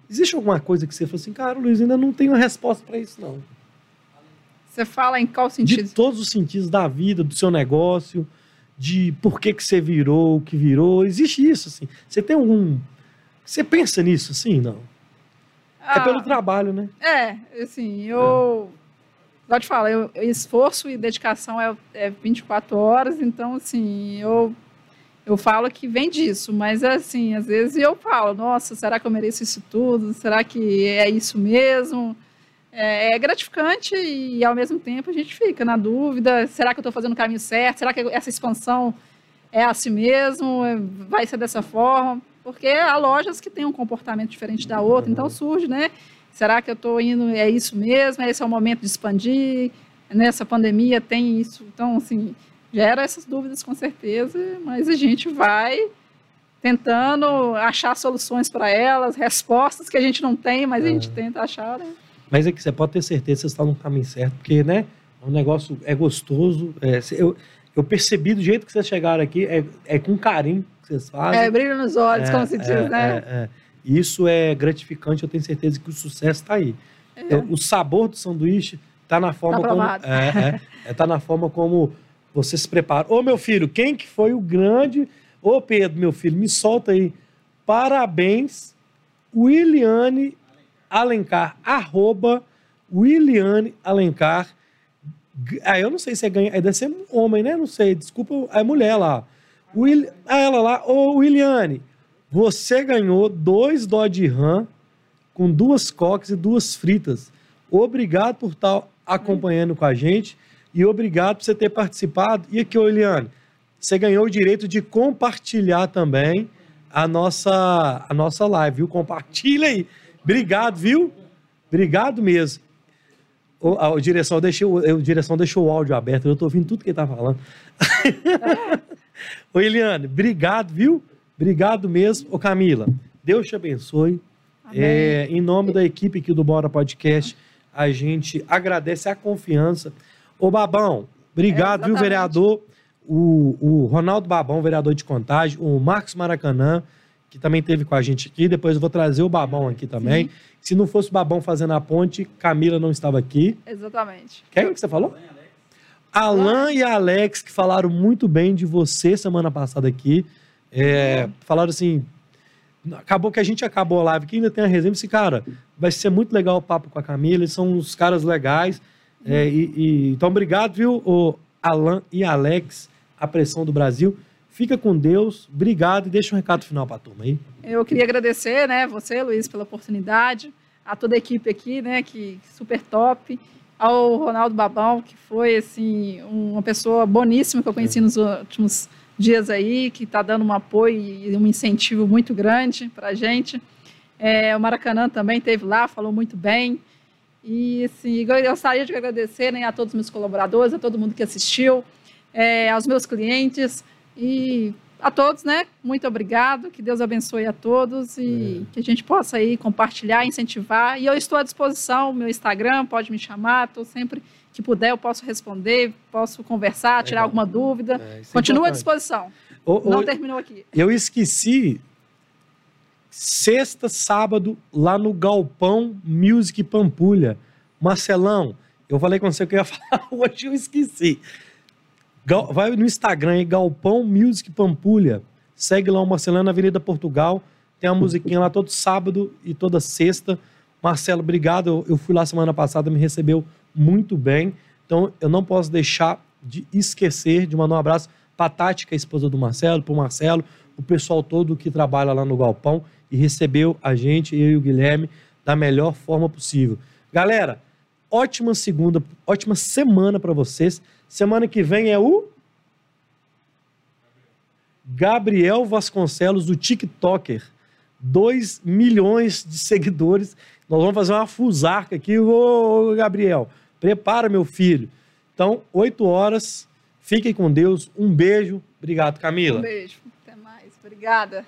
Existe alguma coisa que você falou assim, cara, Luiz, ainda não tenho uma resposta para isso, não. Você fala em qual De sentido? todos os sentidos da vida, do seu negócio, de por que, que você virou o que virou. Existe isso, assim. Você tem algum. Você pensa nisso, assim? Não. É Ah, pelo trabalho, né? É, assim, eu. Igual eu te falo, eu, esforço e dedicação é, é 24 horas, então, assim, eu, eu falo que vem disso, mas, assim, às vezes eu falo, nossa, será que eu mereço isso tudo? Será que é isso mesmo? É, é gratificante e, ao mesmo tempo, a gente fica na dúvida: será que eu estou fazendo o caminho certo? Será que essa expansão é assim mesmo? É- Vai ser dessa forma? Porque há lojas que têm um comportamento diferente da outra, então surge, né? Será que eu estou indo, é isso mesmo? Esse é o momento de expandir? Nessa pandemia tem isso? Então, assim, gera essas dúvidas com certeza, mas a gente vai tentando achar soluções para elas, respostas que a gente não tem, mas a gente tenta achar, né? Mas é que você pode ter certeza que você está no caminho certo, porque, né? O negócio é gostoso. é, eu, eu percebi do jeito que vocês chegaram aqui, é, é com carinho que vocês fazem. É, brilho nos olhos, É, como se diz, é, né? é, é. Isso é gratificante, eu tenho certeza que o sucesso está aí. É, O sabor do sanduíche está na forma Tá como. É, é, é, tá na forma como você se prepara. Ô, meu filho, quem que foi o grande. Ô, Pedro, meu filho, me solta aí. Parabéns, Williane Alencar. Arroba Williane Alencar. G- Ah, eu não sei se é ganha. é, Deve ser homem, né? Não sei. Desculpa, é mulher lá. Will, ah, ela lá. Ô, Williane, você ganhou dois Dodge Ram com duas coques e duas fritas. Obrigado por estar acompanhando com a gente e obrigado por você ter participado. E aqui, ô, Williane, você ganhou o direito de compartilhar também a nossa, a nossa live, viu? Compartilha aí. Obrigado, viu? Obrigado mesmo. O, a, o direção, eu o, o direção deixou o áudio aberto, eu tô ouvindo tudo que ele tá falando. Ô, Eliane, obrigado, viu? Obrigado mesmo. Ô, Camila, Deus te abençoe. É, em nome da equipe aqui do Bora Podcast, a gente agradece a confiança. Ô, Babão, obrigado, É, viu, vereador? O, o Ronaldo Babão, vereador de Contagem, o Marcos Maracanã, que também teve com a gente aqui. Depois eu vou trazer o Babão aqui também. Sim. Se não fosse o Babão fazendo a ponte, Camila não estava aqui. Exatamente. Quem é que você falou? Alan e Alex, que falaram muito bem de você semana passada aqui. É, falaram assim. Acabou que a gente acabou a live aqui, ainda tem a resenha. Esse cara, vai ser muito legal o papo com a Camila. Eles são uns caras legais. É, e- e- então, obrigado, viu, o Alan e Alex, a pressão do Brasil. Fica com Deus, obrigado e deixa um recado final pra turma aí. Eu queria agradecer, né, você, Luiz, pela oportunidade, a toda a equipe aqui, né, que super top, ao Ronaldo Babão, que foi assim uma pessoa boníssima que eu conheci nos últimos dias aí, que está dando um apoio e um incentivo muito grande para a gente. É, o Maracanã também esteve lá, falou muito bem. E assim, eu gostaria de agradecer né, a todos os meus colaboradores, a todo mundo que assistiu, é, aos meus clientes e a todos, né? Muito obrigado, que Deus abençoe a todos e que a gente possa aí compartilhar, incentivar. E eu estou à disposição, meu Instagram, pode me chamar, estou sempre que puder, eu posso responder, posso conversar, tirar alguma dúvida. É, é Continua à disposição. Ô, Não terminou aqui. Eu esqueci. Sexta, sábado, lá no Galpão Music Pampulha. Marcelão, eu falei com você que eu ia falar hoje, eu esqueci. Gal- Vai no Instagram aí, Galpão Music Pampulha. Segue lá o Marcelão na Avenida Portugal. Tem uma musiquinha lá todo sábado e toda sexta. Marcelo, obrigado. Eu, fui lá semana passada, me recebeu muito bem. Então, eu não posso deixar de esquecer de mandar um abraço para a Tati, que é a esposa do Marcelo, para o Marcelo, o pessoal todo que trabalha lá no Galpão e recebeu a gente, eu e o Guilherme, da melhor forma possível. Galera, ótima segunda, ótima semana para vocês. Semana que vem é o Gabriel Vasconcelos, o TikToker. 2 milhões de seguidores. Nós vamos fazer uma fusarca aqui. Ô, Gabriel, prepara, meu filho. Então, 8 horas. Fiquem com Deus. Um beijo. Obrigado, Camila. Um beijo. Até mais. Obrigada.